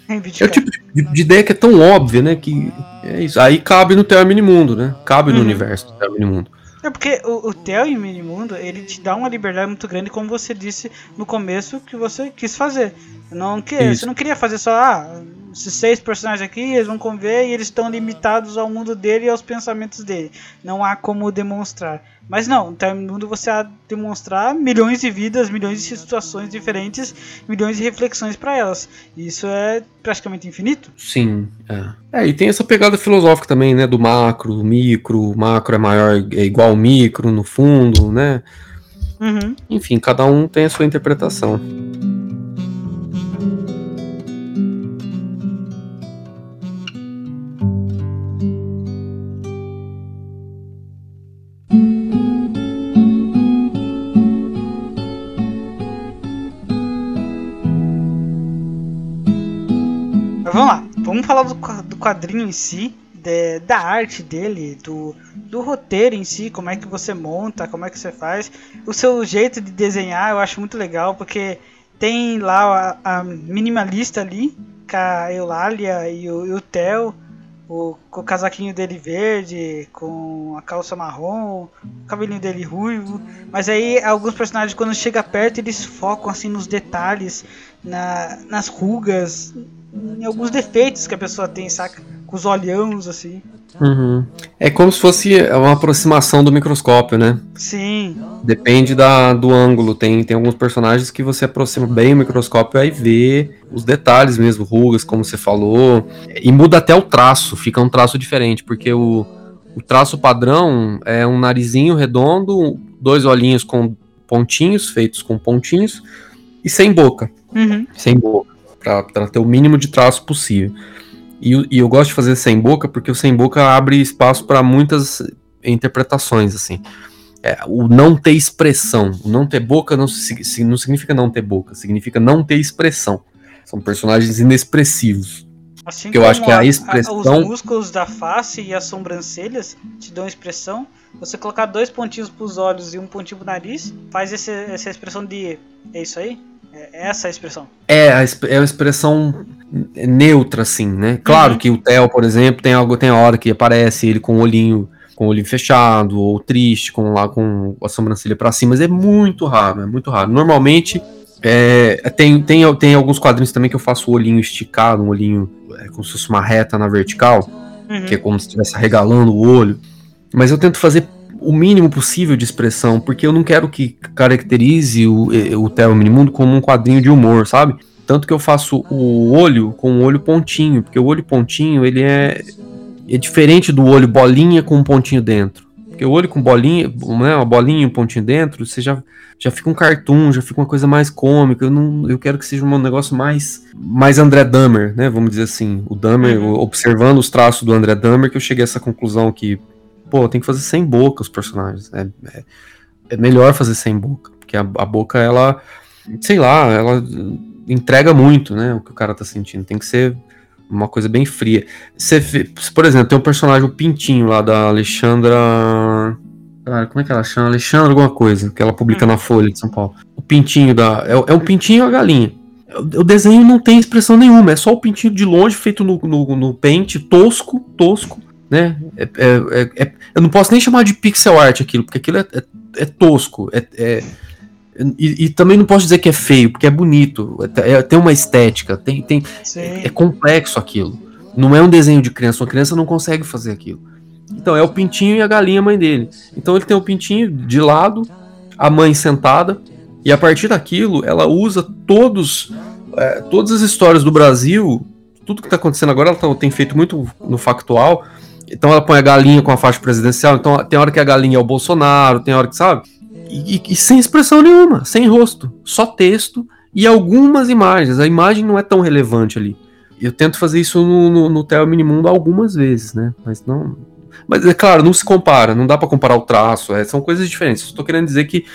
reivindicar. É o tipo de, de, ideia que é tão óbvia, né? Que é isso. Aí cabe no Terra Minimundo, né? Cabe uhum. no universo do Terra Minimundo. É porque o, o Theo em Minimundo, ele te dá uma liberdade muito grande, como você disse no começo, que você quis fazer. Não que, você não queria fazer só, ah, esses seis personagens aqui, eles vão conviver e eles estão limitados ao mundo dele e aos pensamentos dele. Não há como demonstrar. Mas não, no mundo você há demonstrar milhões de vidas, milhões de situações diferentes, milhões de reflexões para elas. Isso é praticamente infinito. Sim, é. é. E tem essa pegada filosófica também, né? Do macro, micro, o macro é maior, é igual ao micro no fundo, né? Uhum. Enfim, cada um tem a sua interpretação. Falar do, quadrinho em si, de, da arte dele, do, do roteiro em si, como é que você monta, como é que você faz. O seu jeito de desenhar eu acho muito legal, porque tem lá a, a minimalista ali, com a Eulália e o, e o Theo, o, com o casaquinho dele verde, com a calça marrom, o cabelinho dele ruivo. Mas aí alguns personagens quando chega perto eles focam assim nos detalhes, na, nas rugas, em alguns defeitos que a pessoa tem, saca? Com os olhões, assim. Uhum. É como se fosse uma aproximação do microscópio, né? Sim. Depende da, do ângulo. Tem, tem alguns personagens que você aproxima bem o microscópio e aí vê os detalhes mesmo, rugas, como você falou. E muda até o traço, fica um traço diferente, porque o, o traço padrão é um narizinho redondo, dois olhinhos com pontinhos, feitos com pontinhos, e sem boca. Uhum. Sem boca para ter o mínimo de traço possível. E, e, eu gosto de fazer sem boca porque o sem boca abre espaço para muitas interpretações assim. É, o não ter expressão, o não ter boca não, não significa não ter boca, significa não ter expressão. São personagens inexpressivos. Assim que eu acho que a, a expressão. os músculos da face e as sobrancelhas te dão expressão. Você colocar dois pontinhos para os olhos e um pontinho para o nariz, faz esse, essa expressão de. É isso aí? É essa a expressão. É, é uma expressão neutra, assim, né? Claro uhum. que o Theo, por exemplo, tem algo, tem a hora que aparece ele com o olhinho, com o olhinho fechado, ou triste, com lá com a sobrancelha para cima, mas é muito raro, é muito raro. Normalmente é, tem, tem, tem alguns quadrinhos também que eu faço o olhinho esticado, um olhinho é, como se fosse uma reta na vertical, uhum. que é como se estivesse regalando o olho. Mas eu tento fazer o mínimo possível de expressão, porque eu não quero que caracterize o, o Theo Minimundo como um quadrinho de humor, sabe? Tanto que eu faço o olho com o olho pontinho, porque o olho pontinho ele é, é diferente do olho bolinha com um pontinho dentro. Porque o olho com bolinha, né, uma bolinha, um pontinho dentro, você já, já fica um cartoon, já fica uma coisa mais cômica. Eu, não, eu quero que seja um negócio mais, mais André Dahmer, né? Vamos dizer assim. O Dahmer, uhum. observando os traços do André Dahmer, que eu cheguei a essa conclusão que, pô, tem que fazer sem boca os personagens. É, é, é melhor fazer sem boca. Porque a, a boca, ela, sei lá, ela entrega muito, né? O que o cara tá sentindo. Tem que ser uma coisa bem fria. Você, por exemplo, tem um personagem, o Pintinho lá da Alexandra. Ah, como é que ela chama? Alexandra alguma coisa, que ela publica hum. na Folha de São Paulo. O pintinho da. É, é um pintinho e a galinha. O desenho não tem expressão nenhuma, é só o pintinho de longe feito no, no, no pente, tosco, tosco, né? É, é, é, é eu não posso nem chamar de pixel art aquilo, porque aquilo é, é, é tosco, é, e, e, também não posso dizer que é feio, porque é bonito, é, tem uma estética, tem, tem é, é, complexo aquilo. Não é um desenho de criança, uma criança não consegue fazer aquilo. Então é o pintinho e a galinha mãe dele. Então ele tem o pintinho de lado, a mãe sentada, e a partir daquilo ela usa todos é, todas as histórias do Brasil, tudo que está acontecendo agora, ela tá, tem feito muito no factual. Então ela põe a galinha com a faixa presidencial. Então tem hora que a galinha é o Bolsonaro, tem hora que sabe. E, e, sem expressão nenhuma, sem rosto, só texto e algumas imagens. A imagem não é tão relevante ali. Eu tento fazer isso no, no, no Theo Minimundo algumas vezes, né? Mas não. Mas é claro, não se compara, não dá para comparar o traço, é, são coisas diferentes. Estou querendo dizer que,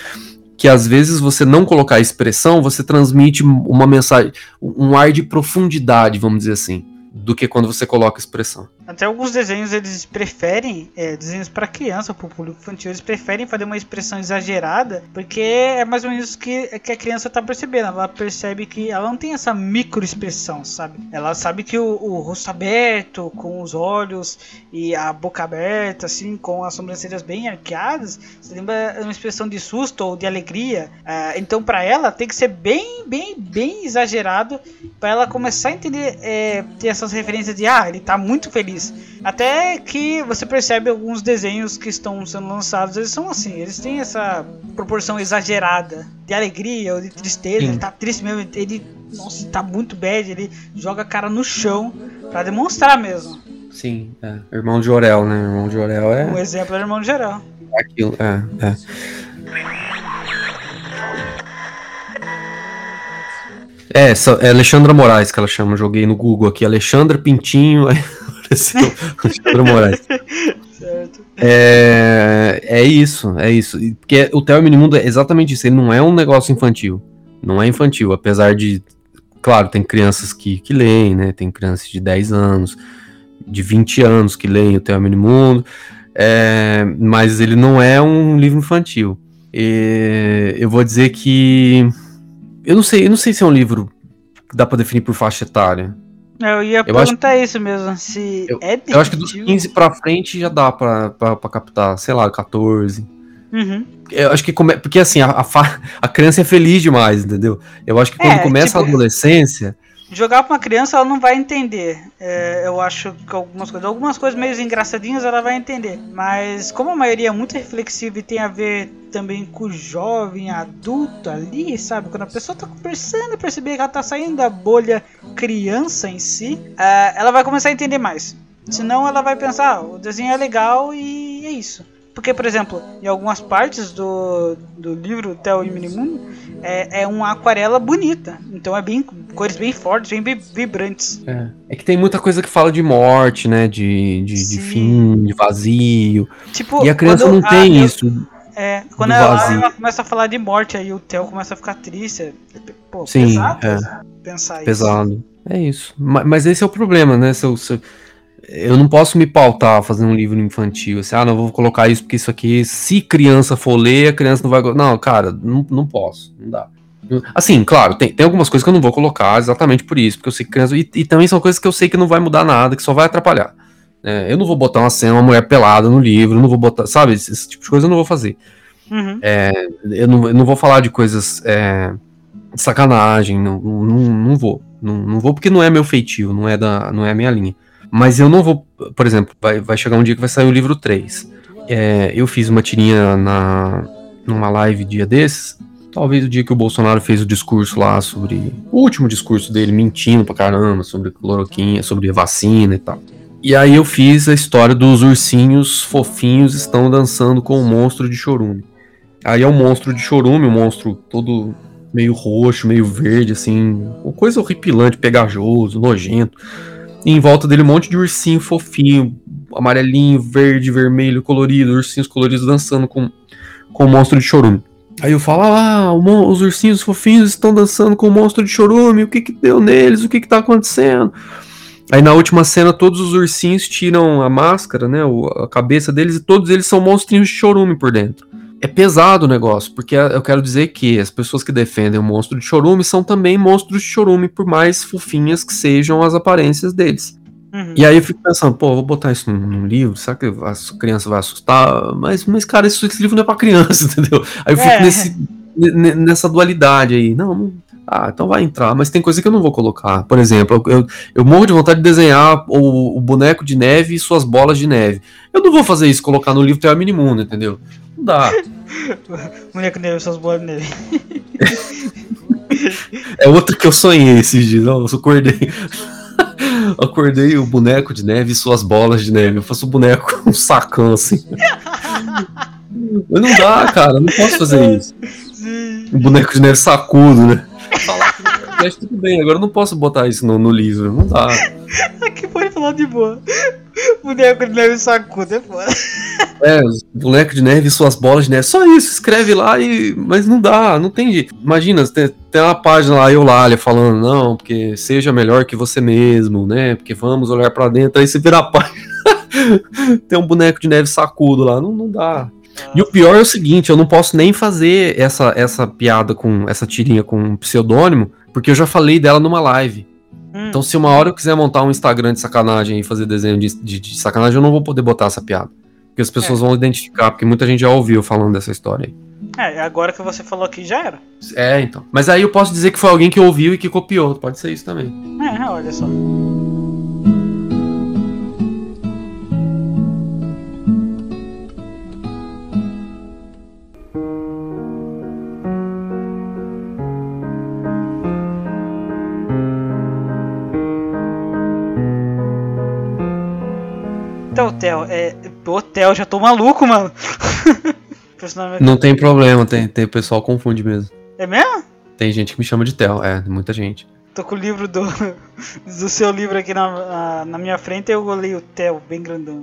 que às vezes você não colocar expressão, você transmite uma mensagem, um ar de profundidade, vamos dizer assim do que quando você coloca expressão. Até alguns desenhos eles preferem, é, desenhos para criança, para o público infantil, eles preferem fazer uma expressão exagerada, porque é mais ou menos que, que a criança está percebendo. Ela percebe que ela não tem essa micro expressão, sabe? Ela sabe que o, o rosto aberto, com os olhos e a boca aberta, assim, com as sobrancelhas bem arqueadas, você lembra uma expressão de susto ou de alegria. Uh, então, para ela, tem que ser bem, bem, bem exagerado para ela começar a entender, é, ter essas referências de ah, ele tá muito feliz. Até que você percebe alguns desenhos que estão sendo lançados, eles são assim, eles têm essa proporção exagerada de alegria ou de tristeza. Sim. Ele tá triste mesmo, ele nossa, tá muito bad, ele joga a cara no chão para demonstrar mesmo. Sim, é. Irmão de Orel, né? Irmão de Orel é. Um exemplo é irmão de Orel. Aquilo, é, é. É, é Alexandra Moraes que ela chama. Joguei no Google aqui, Alexandra Pintinho, aí apareceu Alexandra Moraes. Certo. É, é isso, é isso. Porque o Theo Minimundo é exatamente isso. Ele não é um negócio infantil. Não é infantil, apesar de. Claro, tem crianças que, que leem, né? Tem crianças de 10 anos, de 20 anos que leem o Theo Minimundo. É, mas ele não é um livro infantil. E eu vou dizer que eu não sei, eu não sei se é um livro que dá para definir por faixa etária. Eu ia eu perguntar acho, isso mesmo, se eu, é Eu acho que dos 15 pra frente já dá pra, pra, pra captar, sei lá, 14. Uhum. Eu acho que come... porque assim, a, a, fa... a, criança é feliz demais, entendeu? Eu acho que quando é, começa tipo, a adolescência, jogar pra uma criança ela não vai entender. É, eu acho que algumas coisas, algumas coisas meio engraçadinhas ela vai entender. Mas como a maioria é muito reflexiva e tem a ver também com o jovem adulto ali, sabe? Quando a pessoa tá conversando, perceber que ela tá saindo da bolha criança em si, é, ela vai começar a entender mais. Senão ela vai pensar, ah, o desenho é legal e é isso. Porque, por exemplo, em algumas partes do, do livro Theo e Minimundo, é, é uma aquarela bonita. Então é bem cores bem fortes, bem vibrantes. É. é que tem muita coisa que fala de morte, né? De, de, de fim, de vazio. Tipo, e a criança não tem isso. É, quando ela, ela, começa a falar de morte, aí o Theo começa a ficar triste. Pô, Sim, pesado é. pensar pesado. isso. Pesado. É isso. Mas, mas, esse é o problema, né? Se eu, se, eu não posso me pautar fazendo um livro infantil, assim, ah, não vou colocar isso porque isso aqui, se criança for ler, a criança não vai. Não, cara, não, não posso, não dá. Assim, claro, tem, tem algumas coisas que eu não vou colocar exatamente por isso, porque eu sei que criança. E, e também são coisas que eu sei que não vai mudar nada, que só vai atrapalhar. É, eu não vou botar uma cena, uma mulher pelada no livro, não vou botar, sabe? Esse, esse, tipo de coisa eu não vou fazer. Uhum. É, eu, não, eu não vou falar de coisas é, de sacanagem, não, não, não vou. Não, não vou porque não é meu feitio, não é, da, não é a minha linha. Mas eu não vou, por exemplo, vai, vai chegar um dia que vai sair o livro 3. É, eu fiz uma tirinha na, numa live dia desses, talvez o dia que o Bolsonaro fez o discurso lá sobre. O último discurso dele, mentindo pra caramba, sobre cloroquina, sobre vacina e tal. E aí eu fiz a história dos ursinhos fofinhos estão dançando com o monstro de chorume. Aí é um monstro de chorume, um monstro todo meio roxo, meio verde, assim, uma coisa horripilante, pegajoso, nojento. Em volta dele um monte de ursinho fofinho, amarelinho, verde, vermelho, colorido, ursinhos coloridos dançando com, com o monstro de chorume. Aí eu falo, ah, os ursinhos fofinhos estão dançando com o monstro de chorume, o que que deu neles, o que que tá acontecendo? Aí na última cena todos os ursinhos tiram a máscara, né, a cabeça deles e todos eles são monstrinhos de chorume por dentro. É pesado o negócio, porque eu quero dizer que as pessoas que defendem o monstro de chorume são também monstros de chorume, por mais fofinhas que sejam as aparências deles. Uhum. E aí eu fico pensando, pô, vou botar isso num, num, livro, será que a criança vai assustar? Mas, mas cara, esse, esse livro não é pra criança, entendeu? Aí eu fico é. nesse, nessa dualidade aí. Não, não, ah, então vai entrar, mas tem coisa que eu não vou colocar. Por exemplo, eu, eu, eu morro de vontade de desenhar o, o, boneco de neve e suas bolas de neve. Eu não vou fazer isso, colocar no livro Terra Minimundo, entendeu? Não dá. boneco de neve e suas bolas de neve. é outro que eu sonhei esses dias, eu acordei. acordei o boneco de neve e suas bolas de neve. Eu faço o boneco um sacão assim. Mas não dá, cara, não posso fazer isso. O boneco de neve sacudo, né? Falar no tudo bem, agora eu não posso botar isso no, no livro, não dá. Aqui pode falar de boa. Boneco de neve sacudo é foda. É, boneco de neve e suas bolas de neve. Só isso, escreve lá e. Mas não dá, não tem jeito. Imagina, tem, tem uma página lá, eu lá, falando, não, porque seja melhor que você mesmo, né? Porque vamos olhar para dentro, aí você vira a página. tem um boneco de neve sacudo lá. Não, não dá. E o pior é o seguinte, eu não posso nem fazer essa, essa piada com essa tirinha com um pseudônimo, porque eu já falei dela numa live. Hum. Então, se uma hora eu quiser montar um Instagram de sacanagem e fazer desenho de, de, de sacanagem, eu não vou poder botar essa piada. Porque as pessoas é. vão identificar, porque muita gente já ouviu falando dessa história aí. É, agora que você falou aqui já era. É, então. Mas aí eu posso dizer que foi alguém que ouviu e que copiou. Pode ser isso também. É, olha só. Theo, é. Theo, já tô maluco, mano. Não tem problema, tem, tem, pessoal confunde mesmo. É mesmo? Tem gente que me chama de Theo, é, muita gente. Tô com o livro do, do seu livro aqui na, na, na minha frente, eu olhei o Theo, bem grandão,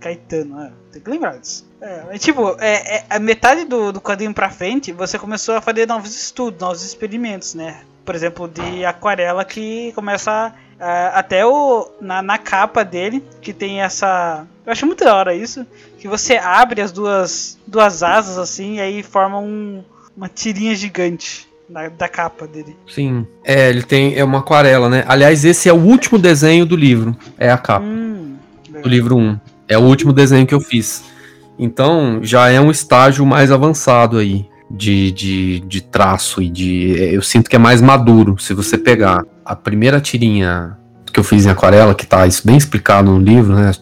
Caetano, é, tem que lembrar disso. É, tipo, é, é, a metade do, do quadrinho pra frente, você começou a fazer novos estudos, novos experimentos, né? Por exemplo, de aquarela que começa Uh, até o na, na capa dele, que tem essa. Eu acho muito da hora isso. Que você abre as duas, duas asas assim e aí forma um, uma tirinha gigante da, da capa dele. Sim. É, ele tem. É uma aquarela, né? Aliás, esse é o último desenho do livro. É a capa. Hum, do livro 1. É o último desenho que eu fiz. Então já é um estágio mais avançado aí de, de, de traço e de. Eu sinto que é mais maduro. Se você pegar a primeira tirinha que eu fiz em aquarela, que tá isso bem explicado no livro, né?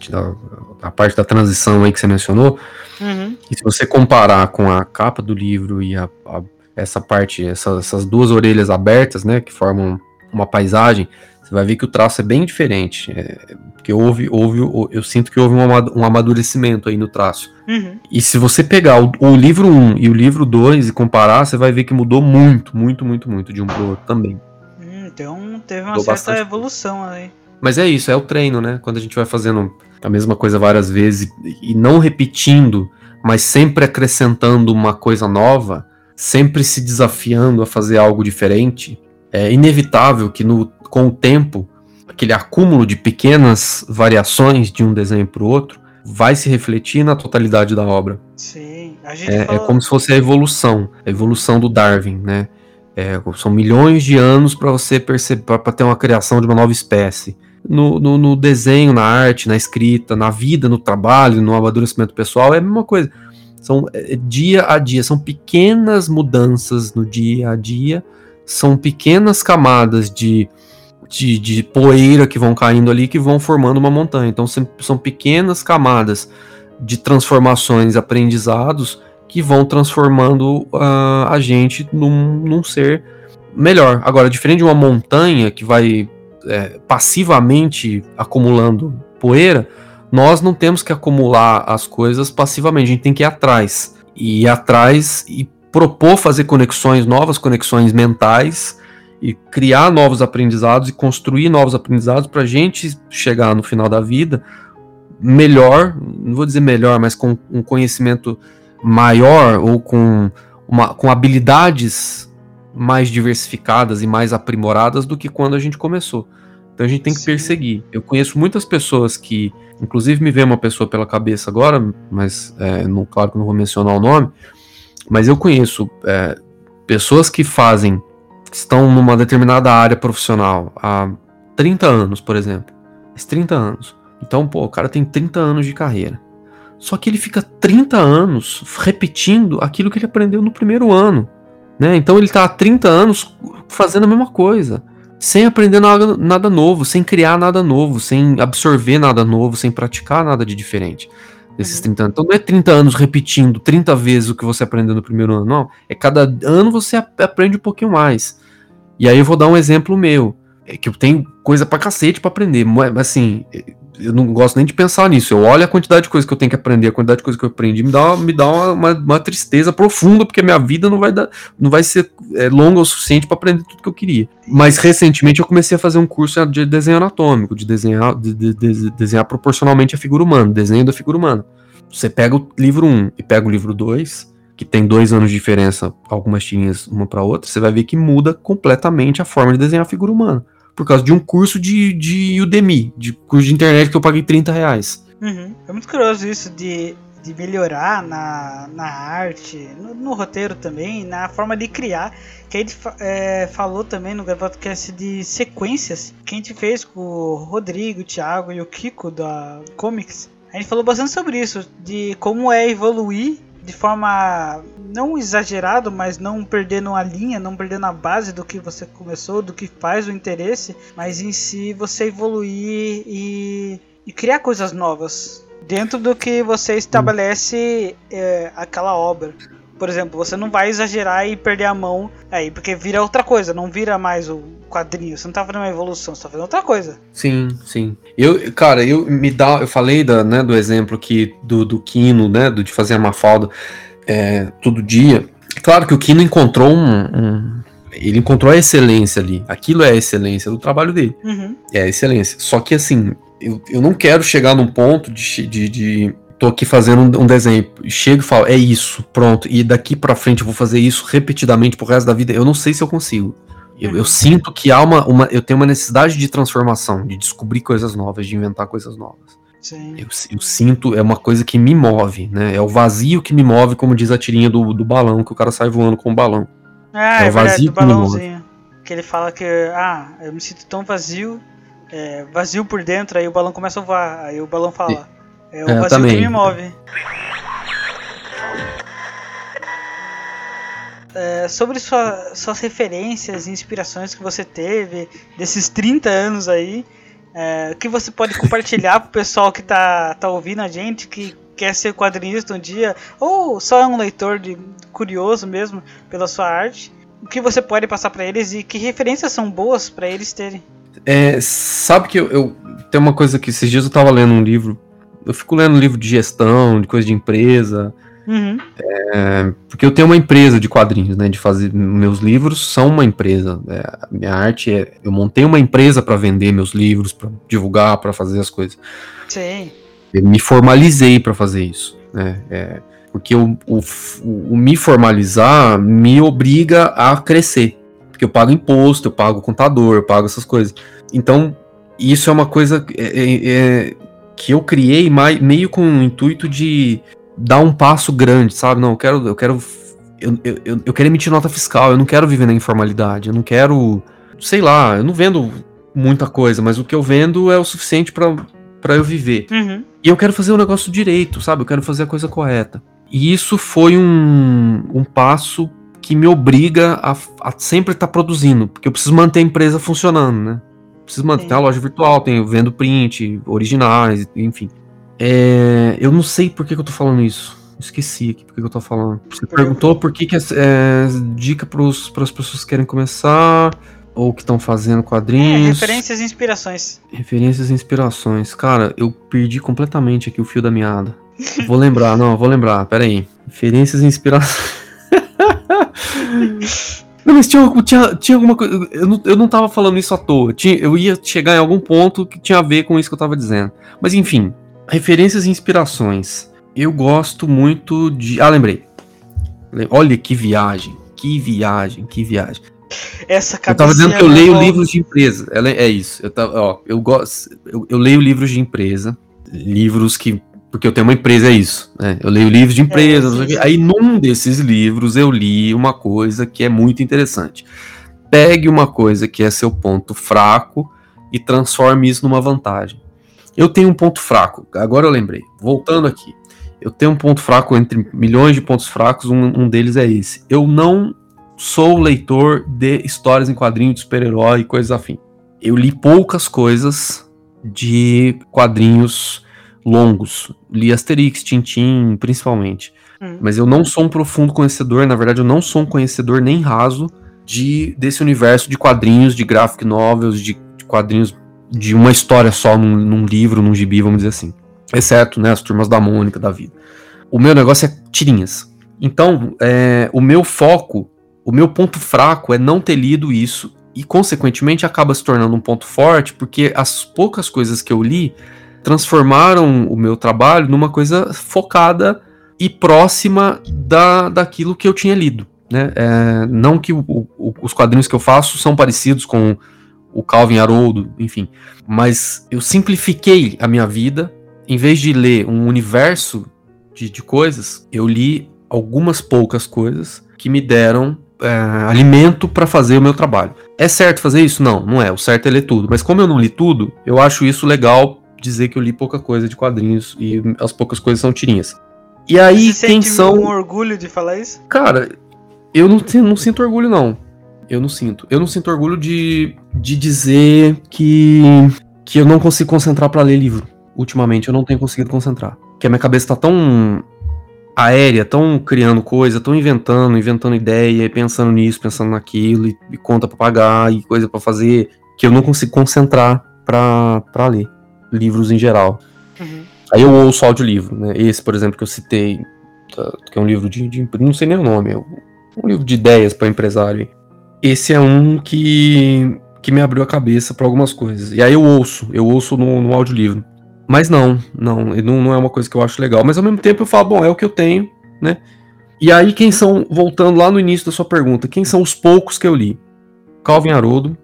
A, a parte da transição aí que você mencionou. Uhum. E se você comparar com a capa do livro e a, a essa parte, essa, essas duas orelhas abertas, né? Que formam uma paisagem, você vai ver que o traço é bem diferente. É, porque houve, houve, eu sinto que houve um amadurecimento aí no traço. Uhum. E se você pegar o, o, livro 1 e o livro 2 e comparar, você vai ver que mudou muito, muito, muito, muito de um pro outro também. Hum, então teve uma mudou certa evolução aí. Mas é isso, é o treino, né? Quando a gente vai fazendo a mesma coisa várias vezes e não repetindo, mas sempre acrescentando uma coisa nova, sempre se desafiando a fazer algo diferente, é inevitável que no, com o tempo, aquele acúmulo de pequenas variações de um desenho para o outro vai se refletir na totalidade da obra. Sim, a gente é, é como se fosse a evolução, a evolução do Darwin, né? É, são milhões de anos para você perceber, para ter uma criação de uma nova espécie. No, no, no, desenho, na arte, na escrita, na vida, no trabalho, no amadurecimento pessoal, é a mesma coisa. São é, dia a dia, são pequenas mudanças no dia a dia, são pequenas camadas de de, de poeira que vão caindo ali que vão formando uma montanha. Então são pequenas camadas de transformações, aprendizados que vão transformando uh, a gente num, num, ser melhor. Agora, diferente de uma montanha que vai é, passivamente acumulando poeira, nós não temos que acumular as coisas passivamente, a gente tem que ir atrás. E ir atrás e propor fazer conexões, novas conexões mentais e criar novos aprendizados e construir novos aprendizados para a gente chegar no final da vida melhor, não vou dizer melhor, mas com um conhecimento maior ou com, uma, com habilidades mais diversificadas e mais aprimoradas do que quando a gente começou. Então a gente tem que Sim. perseguir. Eu conheço muitas pessoas que, inclusive me vem uma pessoa pela cabeça agora, mas é, não, claro que não vou mencionar o nome, mas eu conheço é, pessoas que fazem, que estão numa determinada área profissional há 30 anos, por exemplo. 30 anos. Então, pô, o cara tem 30 anos de carreira. Só que ele fica 30 anos repetindo aquilo que ele aprendeu no primeiro ano. Né? Então ele está há 30 anos fazendo a mesma coisa sem aprender nada, nada novo, sem criar nada novo, sem absorver nada novo, sem praticar nada de diferente desses 30 uhum. anos. Então não é 30 anos repetindo 30 vezes o que você aprendeu no primeiro ano, não. É cada ano você aprende um pouquinho mais. E aí eu vou dar um exemplo meu. É que eu tenho coisa pra cacete pra aprender. Mas assim, eu não gosto nem de pensar nisso. Eu olho a quantidade de coisas que eu tenho que aprender, a quantidade de coisas que eu aprendi, me dá, me dá uma, uma, uma tristeza profunda, porque minha vida não vai, dar, não vai ser é, longa o suficiente para aprender tudo que eu queria. Mas recentemente eu comecei a fazer um curso de desenho anatômico, de desenhar, de, de, de desenhar proporcionalmente a figura humana, desenho da figura humana. Você pega o livro 1 e pega o livro 2, que tem dois anos de diferença, algumas tirinhas uma para outra, você vai ver que muda completamente a forma de desenhar a figura humana por causa de um curso de, de Udemy, de curso de internet que eu paguei 30 reais. Uhum. É muito curioso isso de, de melhorar na, na arte, no, no roteiro também, na forma de criar. Que a gente é, falou também no podcast de sequências que a gente fez com o Rodrigo, o Thiago e o Kiko da Comics. A gente falou bastante sobre isso, de como é evoluir de forma não exagerado, mas não perdendo a linha, não perdendo a base do que você começou, do que faz o interesse, mas em si você evoluir e, e criar coisas novas dentro do que você estabelece é, aquela obra. Por exemplo, você não vai exagerar e perder a mão aí, porque vira outra coisa, não vira mais o quadrinho. Você não tá fazendo uma evolução, você tá fazendo outra coisa. Sim, sim. Eu, cara, eu me dá, eu falei da, né, do exemplo que do, do Kino, né, do, de fazer a Mafalda é, todo dia. Claro que o Kino encontrou um, um ele encontrou a excelência ali. Aquilo é a excelência do trabalho dele. Uhum. É a excelência. Só que assim, eu, eu não quero chegar num ponto de, de, de tô aqui fazendo um, desenho, chego e falo, é isso, pronto, e daqui para frente eu vou fazer isso repetidamente pro resto da vida, eu não sei se eu consigo. Eu, eu, sinto que há uma, uma. Eu tenho uma necessidade de transformação, de descobrir coisas novas, de inventar coisas novas. Eu, eu, sinto, é uma coisa que me move, né? É o vazio que me move, como diz a tirinha do, do balão, que o cara sai voando com o balão. Ah, é, é o vazio verdade, que me move. Que ele fala que, ah, eu me sinto tão vazio, é, vazio por dentro, aí o balão começa a voar, aí o balão fala. É o é, vazio também. que me move. É, sobre sua, suas referências e inspirações que você teve desses 30 anos aí, é, que você pode compartilhar pro pessoal que tá, tá ouvindo a gente, que quer ser quadrinista um dia, ou só é um leitor de, curioso mesmo pela sua arte, o que você pode passar para eles e que referências são boas para eles terem? É, sabe que eu, eu tem uma coisa que esses dias eu tava lendo um livro eu fico lendo livro de gestão, de coisa de empresa. Uhum. É, porque eu tenho uma empresa de quadrinhos, né? De fazer meus livros são uma empresa. É, minha arte é. Eu montei uma empresa para vender meus livros, para divulgar, para fazer as coisas. Sim. Eu me formalizei para fazer isso, né? É, porque o, o, o, me formalizar me obriga a crescer. Porque eu pago imposto, eu pago contador, eu pago essas coisas. Então, isso é uma coisa. É, é, é que eu criei mais, meio com o intuito de dar um passo grande, sabe? Não, eu quero. Eu quero. Eu, eu, eu quero emitir nota fiscal, eu não quero viver na informalidade, eu não quero. Sei lá, eu não vendo muita coisa, mas o que eu vendo é o suficiente para eu viver. Uhum. E eu quero fazer o negócio direito, sabe? Eu quero fazer a coisa correta. E isso foi um, um passo que me obriga a, a sempre estar tá produzindo, porque eu preciso manter a empresa funcionando, né? Preciso manter Sim. a loja virtual, tenho vendo print, originais, enfim. É, eu não sei por que, que, eu tô falando isso. Esqueci aqui por que, que eu tô falando. Você perguntou por que, que é, é dica para as pessoas que querem começar. ou que estão fazendo quadrinhos. É, referências e inspirações. Referências e inspirações. Cara, eu perdi completamente aqui o fio da meada. vou lembrar, não, vou lembrar, pera aí. Referências e inspirações. Não, mas tinha, tinha, tinha alguma coisa. Eu não, eu não tava falando isso à toa. Tinha, eu ia chegar em algum ponto que tinha a ver com isso que eu tava dizendo. Mas enfim, referências e inspirações. Eu gosto muito de. Ah, lembrei. Olha que viagem. Que viagem, que viagem. Essa Eu tava dizendo que eu leio livros de empresa. É, é isso. Eu, tava, ó, eu gosto. Eu, eu leio livros de empresa. Livros que porque eu tenho uma empresa, é isso. Né? Eu leio livros de empresas. É, aí, num desses livros, eu li uma coisa que é muito interessante. Pegue uma coisa que é seu ponto fraco e transforme isso numa vantagem. Eu tenho um ponto fraco, agora eu lembrei. Voltando aqui. Eu tenho um ponto fraco entre milhões de pontos fracos, um, um deles é esse. Eu não sou leitor de histórias em quadrinhos de super-herói e coisas afim. Eu li poucas coisas de quadrinhos longos. Li Asterix, Tintin, principalmente. Hum. Mas eu não sou um profundo conhecedor, na verdade, eu não sou um conhecedor nem raso de desse universo de quadrinhos, de graphic novels, de, de quadrinhos de uma história só num, num, livro, num gibi, vamos dizer assim. Exceto, né, as turmas da Mônica da vida. O meu negócio é tirinhas. Então, é, o meu foco, o meu ponto fraco é não ter lido isso e, consequentemente, acaba se tornando um ponto forte, porque as poucas coisas que eu li transformaram o meu trabalho numa coisa focada e próxima da, daquilo que eu tinha lido. Né? É, não que o, o, os quadrinhos que eu faço são parecidos com o Calvin Haroldo, enfim, mas eu simplifiquei a minha vida. Em vez de ler um universo de, de coisas, eu li algumas poucas coisas que me deram é, alimento para fazer o meu trabalho. É certo fazer isso? Não, não é. O certo é ler tudo. Mas como eu não li tudo, eu acho isso legal dizer que eu li pouca coisa de quadrinhos e as poucas coisas são tirinhas. E aí, Você quem são. um orgulho de falar isso? Cara, eu não, não sinto orgulho, não. Eu não sinto. Eu não sinto orgulho de, de dizer que, que eu não consigo concentrar para ler livro. Ultimamente, eu não tenho conseguido concentrar. Que a minha cabeça tá tão aérea, tão criando coisa, tão inventando, inventando ideia, pensando nisso, pensando naquilo, e, e conta pra pagar, e coisa para fazer, que eu não consigo concentrar pra, pra ler livros em geral. Uhum. Aí eu ouço audiolivro, né? Esse, por exemplo, que eu citei, tá, que é um livro de, de não sei nem o nome, é um livro de ideias para empresário. Esse é um que, que me abriu a cabeça para algumas coisas. E aí eu ouço, eu ouço no, no audiolivro. Mas não, não, não, não é uma coisa que eu acho legal. Mas ao mesmo tempo eu falo, bom, é o que eu tenho, né? E aí quem são, voltando lá no início da sua pergunta, quem são os poucos que eu li? Calvin Haroldo,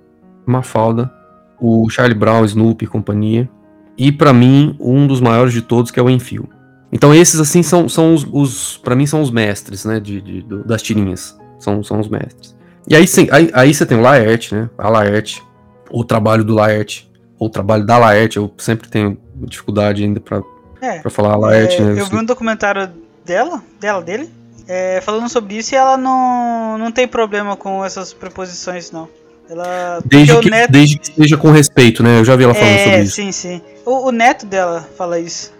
Mafalda, o Charlie Brown, Snoopy e companhia, e para mim um dos maiores de todos que é o Enfio. Então esses assim são, são os, os para mim são os mestres, né, de, de, das tirinhas, são, são os mestres. E aí, sim, aí, aí você tem o Laerte, né, a Laerte, o trabalho do Laerte, o trabalho da Laerte, eu sempre tenho dificuldade ainda para é, pra falar a Laerte, é, né. Eu vi um documentário dela, dela, dele, é, falando sobre isso e ela não, não tem problema com essas preposições, não. Ela, desde, que, neto... desde que esteja com respeito, né? Eu já vi ela falando é, sobre isso. Sim, sim. O, o, neto dela fala isso.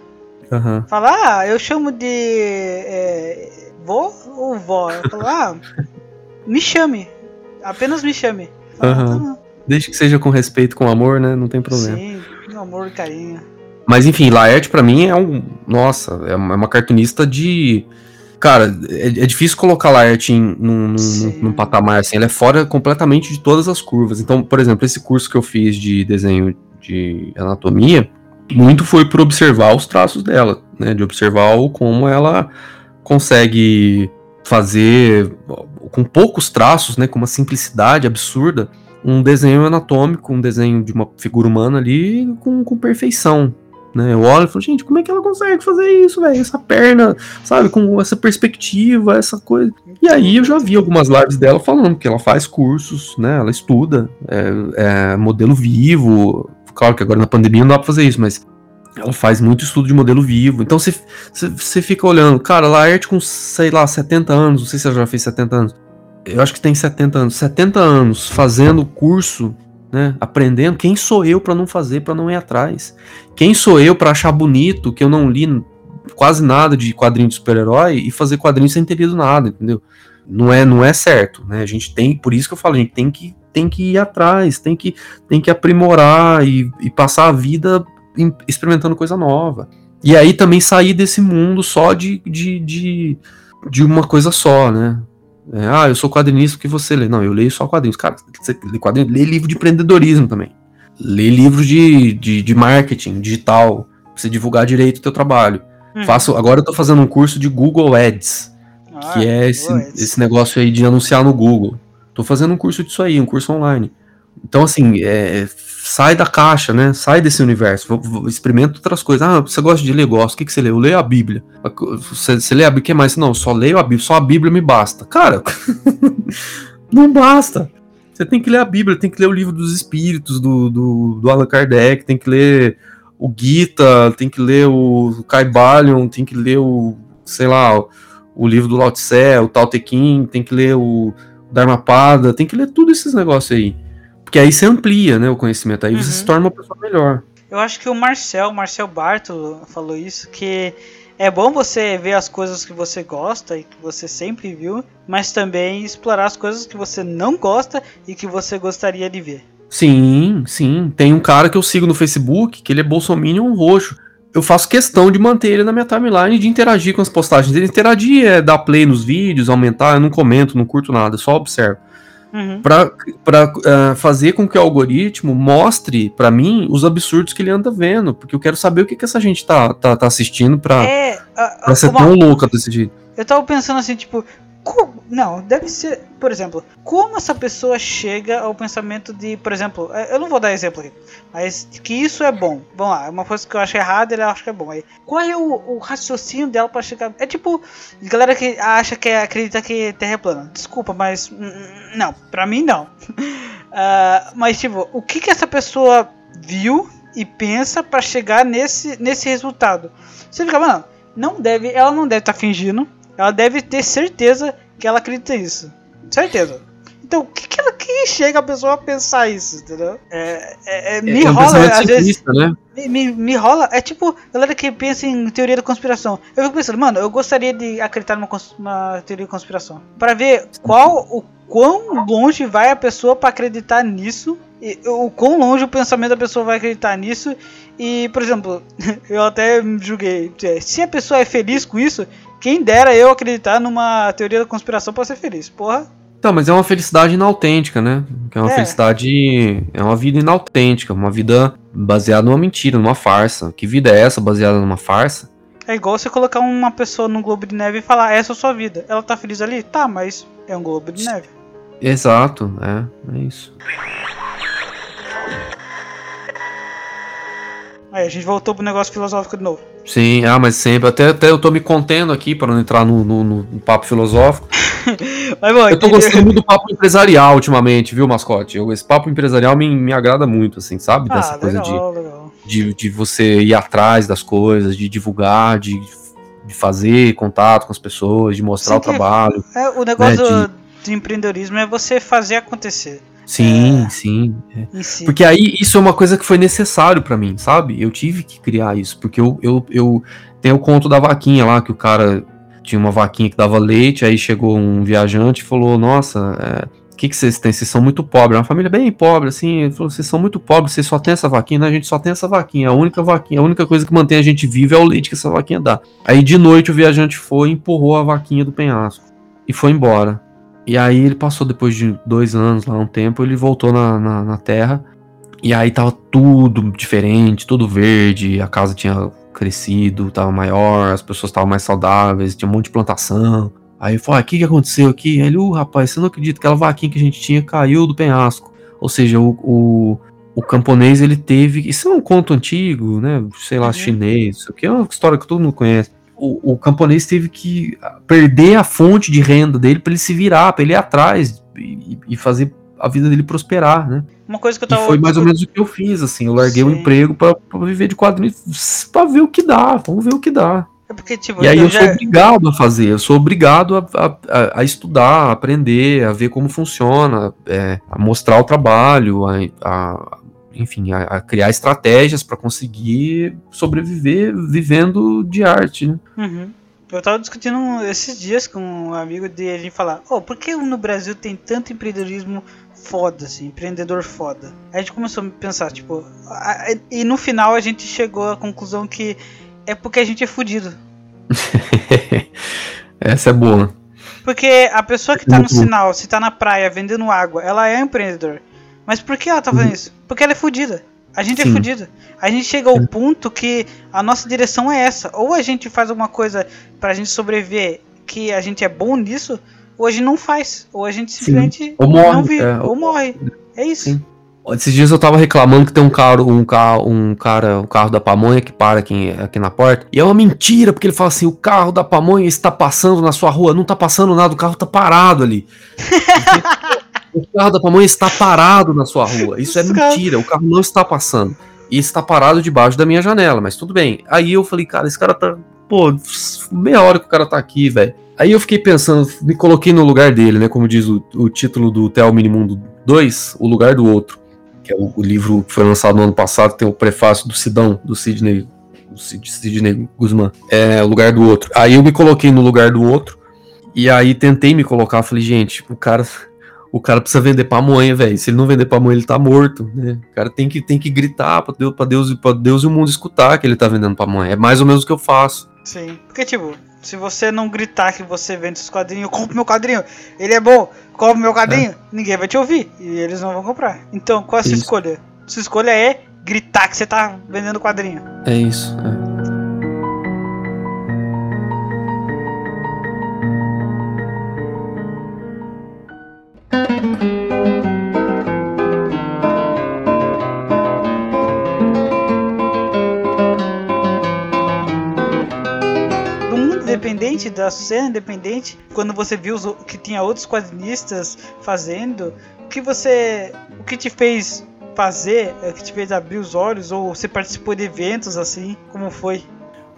Uhum. Fala, ah, eu chamo de é, vô ou vó? Eu falo, ah, me chame. Apenas me chame. uhum. tá desde que seja com respeito, com amor, né? Não tem problema. Sim, com amor e carinho. Mas enfim, Laerte para mim é um. Nossa, é uma cartunista de Cara, é, é difícil colocar Laerte em, num, num, num, patamar assim. Ela é fora completamente de todas as curvas. Então, por exemplo, esse curso que eu fiz de desenho de anatomia, muito foi por observar os traços dela, né? De observar como ela consegue fazer com poucos traços, né? Com uma simplicidade absurda, um desenho anatômico, um desenho de uma figura humana ali com, com perfeição, né? Eu olho e falo, gente, como é que ela consegue fazer isso, velho? Essa perna, sabe, com essa perspectiva, essa coisa. E aí eu já vi algumas lives dela falando que ela faz cursos, né? Ela estuda, é, é modelo vivo. Claro que agora na pandemia não dá pra fazer isso, mas ela faz muito estudo de modelo vivo. Então você fica olhando, cara, Laerte com, sei lá, 70 anos, não sei se ela já fez 70 anos. Eu acho que tem 70 anos. 70 anos fazendo curso né? Aprendendo quem sou eu para não fazer, para não ir atrás. Quem sou eu para achar bonito que eu não li quase nada de quadrinho de super-herói e fazer quadrinho sem ter lido nada, entendeu? Não é, não é certo, né? A gente tem, por isso que eu falo, a gente tem que tem que ir atrás, tem que, tem que aprimorar e, e passar a vida experimentando coisa nova. E aí também sair desse mundo só de, de, de, de uma coisa só, né? É, ah, eu sou quadrinista que você lê. Não, eu leio só quadrinhos. Cara, você lê, lê livro de empreendedorismo também. Lê livro de, de, de marketing digital, pra você divulgar direito o teu trabalho. Hum. Faço, agora eu tô fazendo um curso de Google Ads, ah, que é esse, esse negócio aí de anunciar no Google. Tô fazendo um curso disso aí, um curso online. Então, assim, é, sai da caixa, né? Sai desse universo. Experimenta outras coisas. Ah, você gosta de ler? Gosto. O que, que você lê? Eu leio a Bíblia. Você, você lê a Bíblia? O que mais? Não, só leio a Bíblia. Só a Bíblia me basta. Cara, não basta. Você tem que ler a Bíblia, tem que ler o livro dos Espíritos, do, do, do Allan Kardec, tem que ler o Gita, tem que ler o Caibalion, tem que ler o, sei lá, o, o livro do Lao Tse, o Tao Te tem que ler o Dharmapada, tem que ler tudo esses negócios aí. Porque aí você amplia, né, o conhecimento, aí uhum. você se torna uma pessoa melhor. Eu acho que o Marcel, Marcel Barto falou isso, que é bom você ver as coisas que você gosta e que você sempre viu, mas também explorar as coisas que você não gosta e que você gostaria de ver. Sim, sim. Tem um cara que eu sigo no Facebook, que ele é bolsominion roxo. Eu faço questão de manter ele na minha timeline de interagir com as postagens dele. Interagir é dar play nos vídeos, aumentar, eu não comento, não curto nada, só observo uhum. para uh, eh, fazer com que o algoritmo mostre para mim os absurdos que ele anda vendo, porque eu quero saber o que, que essa gente tá, tá, tá assistindo pra, é, uh, ser uma... tão louca desse jeito. Eu tava pensando assim, tipo, como, não, deve ser, por exemplo, como essa pessoa chega ao pensamento de, por exemplo, é, eu não vou dar exemplo aqui, mas que isso é bom. Vamos lá, é uma coisa que eu acho errada, ele acha que é bom. Aí, qual é o, o raciocínio dela para chegar? É tipo, galera que acha que é, acredita que Terra é plana. Desculpa, mas hum, hum, não, pra mim não. uh, mas tipo, o que que essa pessoa viu e pensa para chegar nesse nesse resultado? Você fica, mano, não deve, ela não deve estar tá fingindo ela deve ter certeza que ela acredita nisso. Certeza. Então, o que, que, ela, que chega a pessoa a pensar isso, entendeu? É, é, é me é rola, às vezes. Né? Me, me, me, rola. É tipo galera que pensa em teoria da conspiração. Eu fico pensando, mano, eu gostaria de acreditar numa, numa teoria de conspiração. para ver qual o quão longe vai a pessoa para acreditar nisso. E, o quão longe o pensamento da pessoa vai acreditar nisso. E, por exemplo, eu até julguei. Se a pessoa é feliz com isso, quem dera eu acreditar numa teoria da conspiração pra ser feliz. Porra. Então, mas é uma felicidade inautêntica, né? É uma é. felicidade. É uma vida inautêntica, uma vida baseada numa mentira, numa farsa. Que vida é essa baseada numa farsa? É igual você colocar uma pessoa num globo de neve e falar, essa é a sua vida. Ela tá feliz ali? Tá, mas é um globo de neve. Exato, é, é isso. Aí a gente voltou pro negócio filosófico de novo. Sim, ah, mas sempre. Até, até eu tô me contendo aqui para não entrar no, no, no papo filosófico. mas, bom, eu tô gostando muito do papo empresarial ultimamente, viu, mascote? Eu, esse papo empresarial me, me agrada muito, assim, sabe? Dessa ah, coisa legal, de, legal. de, de você ir atrás das coisas, de divulgar, de, de fazer contato com as pessoas, de mostrar Sim, o trabalho. É, o negócio né, de... de empreendedorismo é você fazer acontecer. Sim, é, sim. É. Si. Porque aí isso é uma coisa que foi necessário para mim, sabe? Eu tive que criar isso, porque eu, eu, eu tenho o conto da vaquinha lá, que o cara tinha uma vaquinha que dava leite, aí chegou um viajante e falou, nossa, é, o que, que vocês têm? Vocês são muito pobres. É uma família bem pobre, assim. Ele falou, vocês são muito pobres, vocês só têm essa vaquinha. Não, a gente só tem essa vaquinha. A única vaquinha, a única coisa que mantém a gente vivo é o leite que essa vaquinha dá. Aí de noite o viajante foi e empurrou a vaquinha do penhasco. E foi embora. E aí ele passou depois de dois anos lá, um tempo, ele voltou na, na, na Terra. E aí tava tudo diferente, tudo verde, a casa tinha crescido, tava maior, as pessoas estavam mais saudáveis, tinha um monte de plantação. Aí ele falou: ah, o que, que aconteceu aqui? Aí ele, uh, rapaz, você não acredita, aquela vaquinha que a gente tinha caiu do penhasco. Ou seja, o, o, o camponês ele teve. Isso é um conto antigo, né? Sei lá, uhum. chinês, isso aqui é uma história que todo mundo conhece o, o camponês teve que perder a fonte de renda dele para ele se virar, para ele ir atrás e, e, fazer a vida dele prosperar, né? Uma coisa que eu tava... E foi mais ou menos o que eu fiz, assim, eu larguei o um emprego para viver de quadrinhos, para ver o que dá, vamos ver o que dá. É porque, tipo, e aí eu, eu já... sou obrigado a fazer, eu sou obrigado a, a, a, estudar, a aprender, a ver como funciona, é, a mostrar o trabalho, a, a enfim, a, a criar estratégias para conseguir sobreviver vivendo de arte, né? Uhum. Eu tava discutindo esses dias com um amigo dele falar, oh, por que no Brasil tem tanto empreendedorismo foda, assim, empreendedor foda. Aí a gente começou a pensar, tipo, a, a, e no final a gente chegou à conclusão que é porque a gente é fudido. Essa é boa. Porque a pessoa que tá no sinal, se tá na praia vendendo água, ela é empreendedor. Mas por que ela tá fazendo isso? Porque ela é fudida. A gente é Sim. é fudida. A gente chega ao ponto que a nossa direção é essa. Ou a gente faz alguma coisa pra gente sobreviver que a gente é bom nisso, ou a gente não faz. Ou a gente simplesmente ou morre, não vive, é, ou morre. É isso. Sim. Esses dias eu tava reclamando que tem um carro, um carro, um cara, um carro da pamonha que para aqui, aqui na porta. E é uma mentira, porque ele fala assim: o carro da pamonha está passando na sua rua. Não tá passando nada, o carro tá parado ali. o carro da pamonha está parado na sua rua. Isso é mentira, o carro não está passando. E está parado debaixo da minha janela, mas tudo bem. Aí eu falei, cara, esse cara tá. Pô, meia hora que o cara tá aqui, velho. Aí eu fiquei pensando, me coloquei no lugar dele, né? Como diz o, o título do Theo Minimundo 2, O Lugar do Outro que é o, o, livro que foi lançado no ano passado, tem o prefácio do Sidão, do Sidney, do Sidney Guzman, é o lugar do outro. Aí eu me coloquei no lugar do outro, e aí tentei me colocar, falei, gente, o cara, o cara precisa vender pamonha, velho. Se ele não vender pamonha, ele tá morto, né? O cara tem que, tem que gritar pra Deus, pra Deus, pra Deus e o mundo escutar que ele tá vendendo pamonha. É mais ou menos o que eu faço. Sim, porque tipo, se você não gritar que você vende os quadrinhos, compre meu quadrinho, ele é bom, compre meu quadrinho, é. ninguém vai te ouvir e eles não vão comprar. Então, qual é a sua isso. escolha? Sua escolha é gritar que você tá vendendo quadrinho. É isso. É. da cena independente, quando você viu que tinha outros quadrinistas fazendo, o que você, o que te fez fazer, o que te fez abrir os olhos ou você participou de eventos assim, como foi?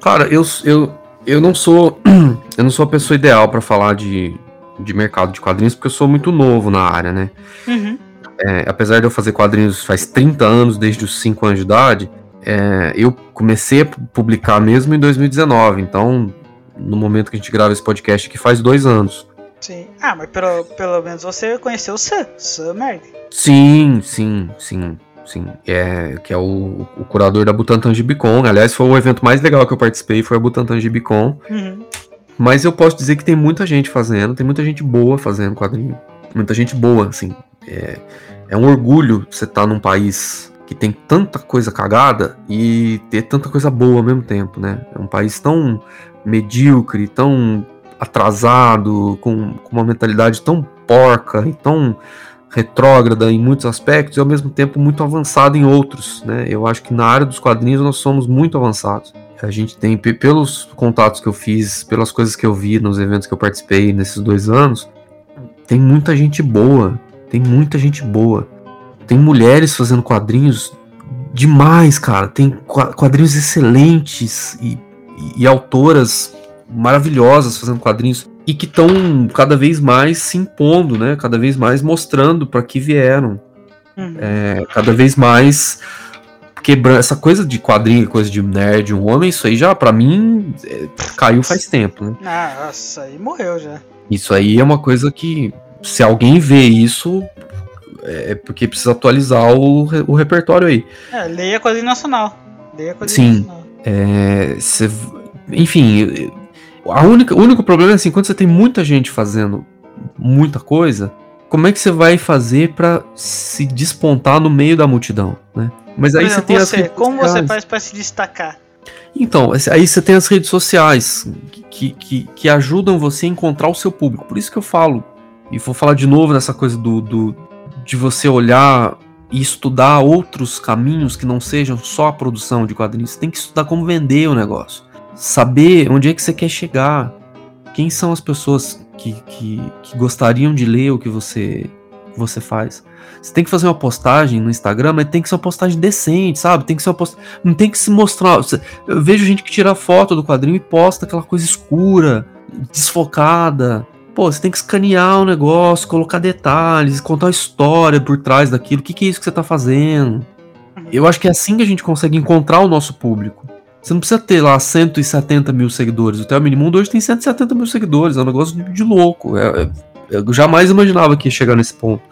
Cara, eu, eu, eu não sou eu não sou a pessoa ideal para falar de, de mercado de quadrinhos porque eu sou muito novo na área, né? Uhum. É, apesar de eu fazer quadrinhos faz 30 anos, desde os 5 anos de idade, é, eu comecei a publicar mesmo em 2019, então no momento que a gente grava esse podcast, que faz dois anos. Sim. Ah, mas pelo, pelo menos você conheceu o Sam, Sam Merg. Sim, sim, sim, sim. É, que é o, o curador da Butantan Gibicon. Aliás, foi o evento mais legal que eu participei, foi a Butantan Gibicon. Uhum. Mas eu posso dizer que tem muita gente fazendo, tem muita gente boa fazendo quadrinho. Muita gente boa, assim. É, é um orgulho você estar tá num país que tem tanta coisa cagada e ter tanta coisa boa ao mesmo tempo, né? É um país tão medíocre, tão atrasado, com, com uma mentalidade tão porca e tão retrógrada em muitos aspectos e ao mesmo tempo muito avançado em outros, né? Eu acho que na área dos quadrinhos nós somos muito avançados. A gente tem, pelos contatos que eu fiz, pelas coisas que eu vi nos eventos que eu participei nesses dois anos, tem muita gente boa, tem muita gente boa. Tem mulheres fazendo quadrinhos demais, cara. Tem quadrinhos excelentes e e, autoras maravilhosas fazendo quadrinhos e que estão cada vez mais se impondo, né? Cada vez mais mostrando para que vieram. Uhum. É, cada vez mais quebrando essa coisa de quadrinho, coisa de nerd, um homem, isso aí já para mim é, caiu faz tempo, né? Nossa, aí morreu já. Isso aí é uma coisa que se alguém vê isso é porque precisa atualizar o, o repertório aí. É, leia quadrinho nacional. Leia quadrinho Sim. nacional. É, cê, enfim, a única, o único problema é assim, quando você tem muita gente fazendo muita coisa, como é que você vai fazer para se despontar no meio da multidão, né? Mas aí você tem você, as como sociais. você faz para se destacar? Então, aí você tem as redes sociais que, que, que ajudam você a encontrar o seu público. Por isso que eu falo, e vou falar de novo nessa coisa do, do de você olhar e estudar outros caminhos que não sejam só a produção de quadrinhos. Você tem que estudar como vender o negócio. Saber onde é que você quer chegar. Quem são as pessoas que, que, que gostariam de ler o que você, você faz. Você tem que fazer uma postagem no Instagram, mas tem que ser uma postagem decente, sabe? Tem que ser uma postagem. Não tem que se mostrar. Eu vejo gente que tira foto do quadrinho e posta aquela coisa escura, desfocada. Pô, você tem que escanear o negócio, colocar detalhes, contar a história por trás daquilo. O que, que é isso que você tá fazendo? Uhum. Eu acho que é assim que a gente consegue encontrar o nosso público. Você não precisa ter lá 170 mil seguidores. O Theo Minimundo hoje tem 170 mil seguidores. É um negócio de, de louco. É, é, eu jamais imaginava que ia chegar nesse ponto.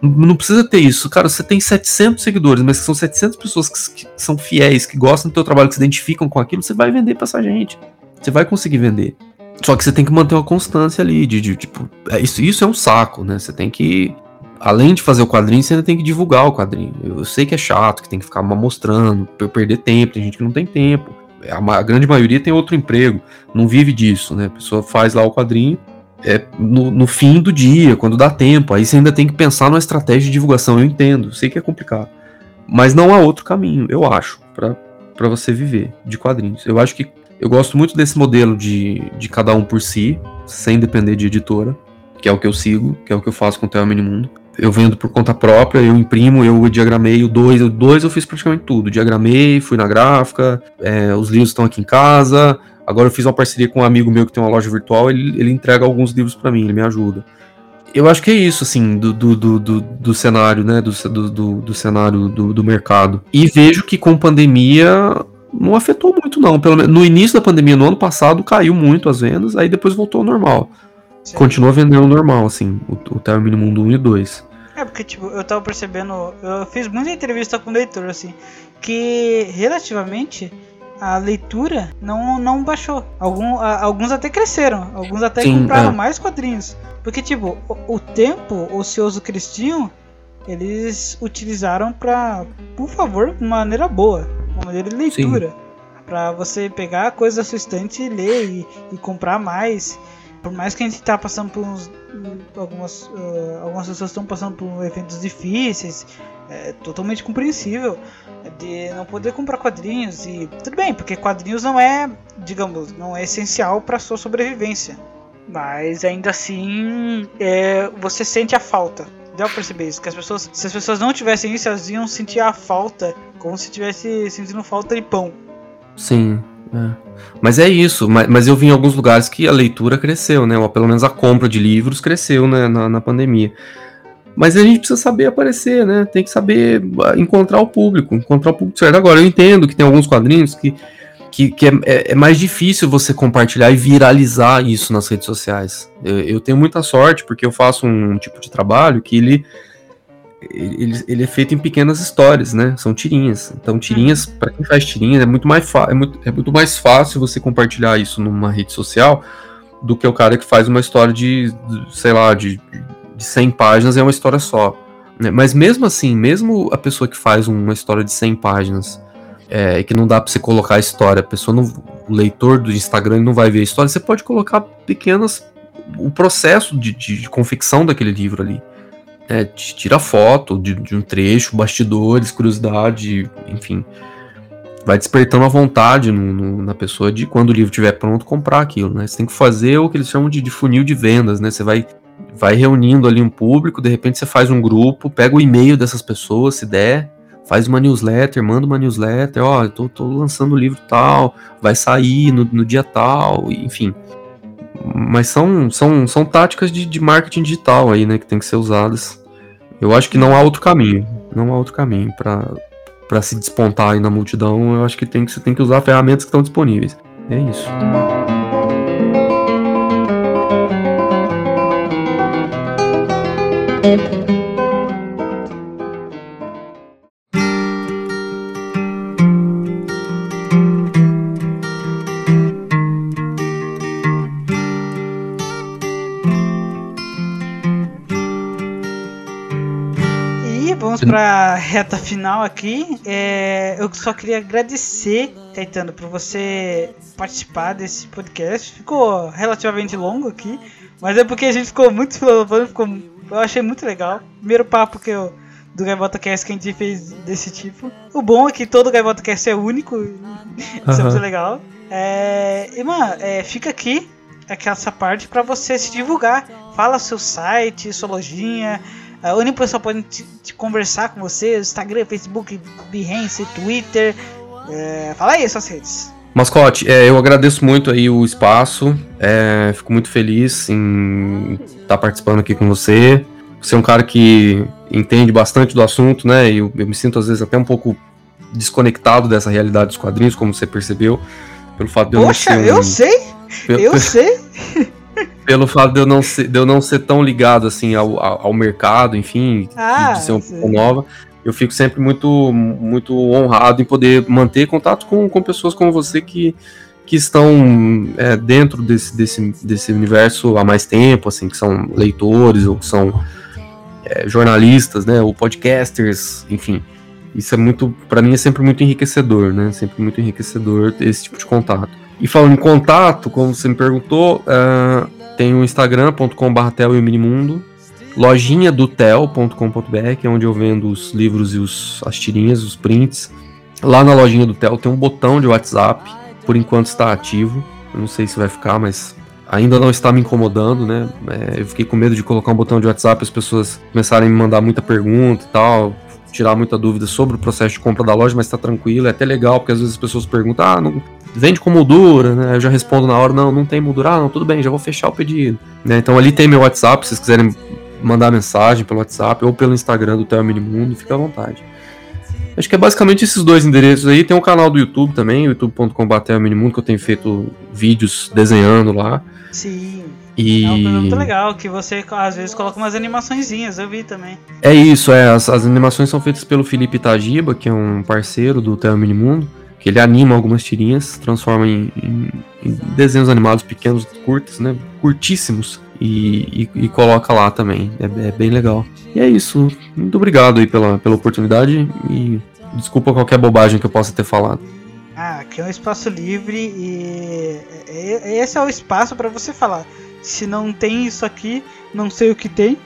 Não precisa ter isso. Cara, você tem 700 seguidores, mas são 700 pessoas que, que são fiéis, que gostam do teu trabalho, que se identificam com aquilo, você vai vender pra essa gente. Você vai conseguir vender. Só que você tem que manter uma constância ali, de, de tipo, é, isso, isso é um saco, né? Você tem que, além de fazer o quadrinho, você ainda tem que divulgar o quadrinho. Eu, eu sei que é chato, que tem que ficar mostrando, perder tempo, tem gente que não tem tempo. A, a, grande maioria tem outro emprego, não vive disso, né? A pessoa faz lá o quadrinho é no, no fim do dia, quando dá tempo. Aí você ainda tem que pensar numa estratégia de divulgação. Eu entendo, sei que é complicado. Mas não há outro caminho, eu acho, para você viver de quadrinhos. Eu acho que eu gosto muito desse modelo de, de cada um por si, sem depender de editora, que é o que eu sigo, que é o que eu faço com o Theo Minimundo. Eu vendo por conta própria, eu imprimo, eu diagramei o 2. O 2 eu fiz praticamente tudo. Diagramei, fui na gráfica, é, os livros estão aqui em casa. Agora eu fiz uma parceria com um amigo meu que tem uma loja virtual, ele, ele entrega alguns livros para mim, ele me ajuda. Eu acho que é isso, assim, do, do, do, do, do cenário, né? Do, do, do cenário do, do mercado. E vejo que com pandemia não afetou muito, não. Pelo menos no início da pandemia, no ano passado, caiu muito as vendas, aí depois voltou ao normal. Sim. Continua vendendo normal, assim, o, o Termino Mundo 1 e 2. É, porque, tipo, eu tava percebendo, eu fiz muita entrevista com o leitor, assim, que relativamente a leitura não, não baixou. Algum, a, alguns até cresceram, alguns até Sim, compraram é. mais quadrinhos. Porque, tipo, o, o tempo ocioso que eles tinham, eles utilizaram pra, por favor, de maneira boa uma maneira de leitura. para você pegar coisas da sua estante e ler e, e, comprar mais. Por mais que a gente tá passando por uns. Algumas, uh, algumas pessoas estão passando por eventos difíceis, é totalmente compreensível de não poder comprar quadrinhos e tudo bem, porque quadrinhos não é, digamos, não é essencial para sua sobrevivência. Mas ainda assim, é, você sente a falta. Deu pra perceber isso? Que as pessoas, se as pessoas não tivessem isso, elas iam sentir a falta como se tivesse sentindo falta de pão. Sim. É. Mas é isso, mas, mas, eu vi em alguns lugares que a leitura cresceu, né? Ou pelo menos a compra de livros cresceu né, na, na pandemia. Mas a gente precisa saber aparecer, né? Tem que saber ah, encontrar o público, encontrar o público certo. Agora, eu entendo que tem alguns quadrinhos que, que, que é, é, é, mais difícil você compartilhar e viralizar isso nas redes sociais. Eu, eu tenho muita sorte porque eu faço um tipo de trabalho que ele ele, ele é feito em pequenas histórias, né? São tirinhas. Então, tirinhas, para quem faz tirinhas, é muito, mais é, muito, é muito mais fácil você compartilhar isso numa rede social do que o cara que faz uma história de, de sei lá, de, de 100 páginas é uma história só. Né? Mas mesmo assim, mesmo a pessoa que faz uma história de 100 páginas, é, que não dá para você colocar a história, a pessoa não, o leitor do Instagram não vai ver a história, você pode colocar pequenas o processo de, de, de confecção daquele livro ali é, tira foto de, de, um trecho, bastidores, curiosidade, enfim. Vai despertando a vontade no, no, na pessoa de quando o livro estiver pronto comprar aquilo, né? Você tem que fazer o que eles chamam de, de, funil de vendas, né? Você vai, vai reunindo ali um público, de repente você faz um grupo, pega o e-mail dessas pessoas, se der, faz uma newsletter, manda uma newsletter, ó, oh, tô, tô lançando o livro tal, vai sair no, no dia tal, enfim mas são, são, são táticas de, de marketing digital aí, né, que tem que ser usadas. Eu acho que não há outro caminho. Não há outro caminho para se despontar aí na multidão. Eu acho que tem que você tem que usar ferramentas que estão disponíveis. É isso. Pra reta final aqui. É, eu só queria agradecer, Caetano, por você participar desse podcast. Ficou relativamente longo aqui, mas é porque a gente ficou muito filosofando, ficou, eu achei muito legal. Primeiro papo que eu do Gaivota Cast que a gente fez desse tipo. O bom é que todo Gaivota Cast é único, isso é muito legal. É, e mano, é, fica aqui aquela parte para você se divulgar. Fala seu site, sua lojinha, onde o pessoal pode te, te conversar com você, Instagram, Facebook, Behance, Twitter. É, fala aí suas redes. Mascote, é, eu agradeço muito aí o espaço, é, fico muito feliz em estar tá participando aqui com você. Você é um cara que entende bastante do assunto, né? E eu, eu me sinto às vezes até um pouco desconectado dessa realidade dos quadrinhos, como você percebeu, pelo fato de eu Poxa, não ser um... eu sei! Eu sei! Pelo fato de eu não ser, de eu não ser tão ligado assim ao, ao mercado, enfim, ah, de ser uma pessoa nova, eu fico sempre muito, muito honrado em poder manter contato com, com pessoas como você que, que estão é, dentro desse, desse, desse universo há mais tempo, assim, que são leitores ou que são é, jornalistas, né, ou podcasters, enfim. Isso é muito, para mim é sempre muito enriquecedor, né? Sempre muito enriquecedor esse tipo de contato. E falando em contato, como você me perguntou, uh, tem o instagram.com.br e minimundo, lojinha do tel.com.br, que é onde eu vendo os livros e os, as tirinhas, os prints. Lá na lojinha do Tel tem um botão de WhatsApp, por enquanto está ativo. Eu não sei se vai ficar, mas ainda não está me incomodando, né? É, eu fiquei com medo de colocar um botão de WhatsApp as pessoas começarem a me mandar muita pergunta e tal, tirar muita dúvida sobre o processo de compra da loja, mas está tranquilo, é até legal, porque às vezes as pessoas perguntam, ah, não, vende com moldura, né? Eu já respondo na hora, não, não tem moldura, ah, não, tudo bem, já vou fechar o pedido. Né? Então ali tem meu WhatsApp, se vocês quiserem mandar mensagem pelo WhatsApp ou pelo Instagram do Theo Minimundo, fica à vontade. Acho que é basicamente esses dois endereços aí. Tem um canal do YouTube também, youtube.com.br Minimundo, que eu tenho feito vídeos desenhando lá. Sim. E... É um muito legal, que você às vezes coloca umas animaçõezinhas, eu vi também. É isso, é. As, as animações são feitas pelo Felipe Tajiba, que é um parceiro do Theo Minimundo que ele anima algumas tirinhas, transforma em, em, em desenhos animados pequenos, curtos, né? Curtíssimos. E, e, e coloca lá também. É, é, bem legal. E é isso. Muito obrigado aí pela, pela oportunidade e desculpa qualquer bobagem que eu possa ter falado. Ah, aqui é um espaço livre e esse é o espaço para você falar. Se não tem isso aqui, não sei o que tem,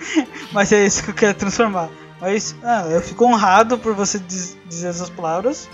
mas é isso que eu quero transformar. Mas ah, eu fico honrado por você dizer essas palavras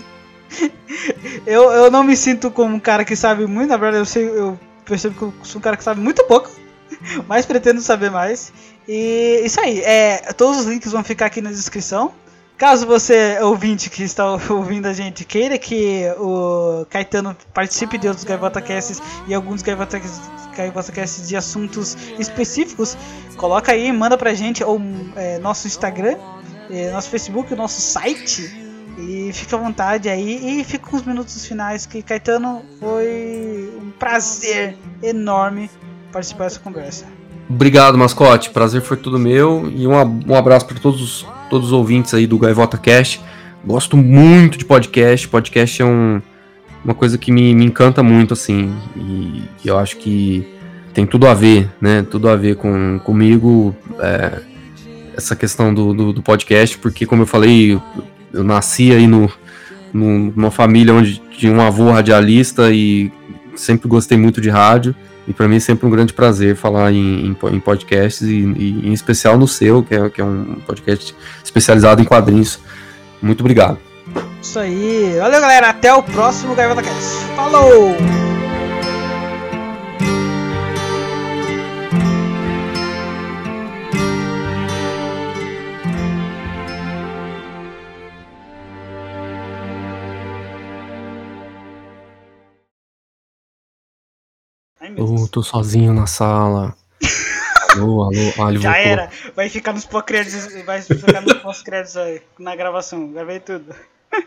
eu, eu não me sinto como um cara que sabe muito, na verdade eu, sei, eu percebo que eu sou um cara que sabe muito pouco, mas pretendo saber mais. E isso aí, é, todos os links vão ficar aqui na descrição. Caso você, ouvinte que está ouvindo a gente, queira que o Caetano participe de outros GaivotaCasts e alguns GaivotaCasts de assuntos específicos, coloca aí, manda pra gente, ou é, nosso Instagram, é, nosso Facebook, nosso site, e fica à vontade aí e fica com os minutos finais que Caetano foi um prazer enorme participar dessa conversa. Obrigado, mascote. Prazer foi tudo meu e um, um abraço para todos, todos os ouvintes aí do Gaivota Cast. Gosto muito de podcast. Podcast é um, uma coisa que me, me encanta muito, assim, e, e, eu acho que tem tudo a ver, né? Tudo a ver com comigo. É, essa questão do, do, do, podcast, porque como eu falei, nasci aí no, no, numa família onde tinha um avô radialista e sempre gostei muito de rádio. E para mim é sempre um grande prazer falar em, em, em podcasts, e, e, em especial no seu, que é, que é um podcast especializado em quadrinhos. Muito obrigado. Isso aí. Valeu, galera. Até o próximo Gaivota Cast. Falou! Eu tô sozinho na sala. alô, alô, ah, Já voltou. era. Vai ficar nos pós-créditos, vai ficar nos pós-créditos aí, na gravação. Gravei tudo.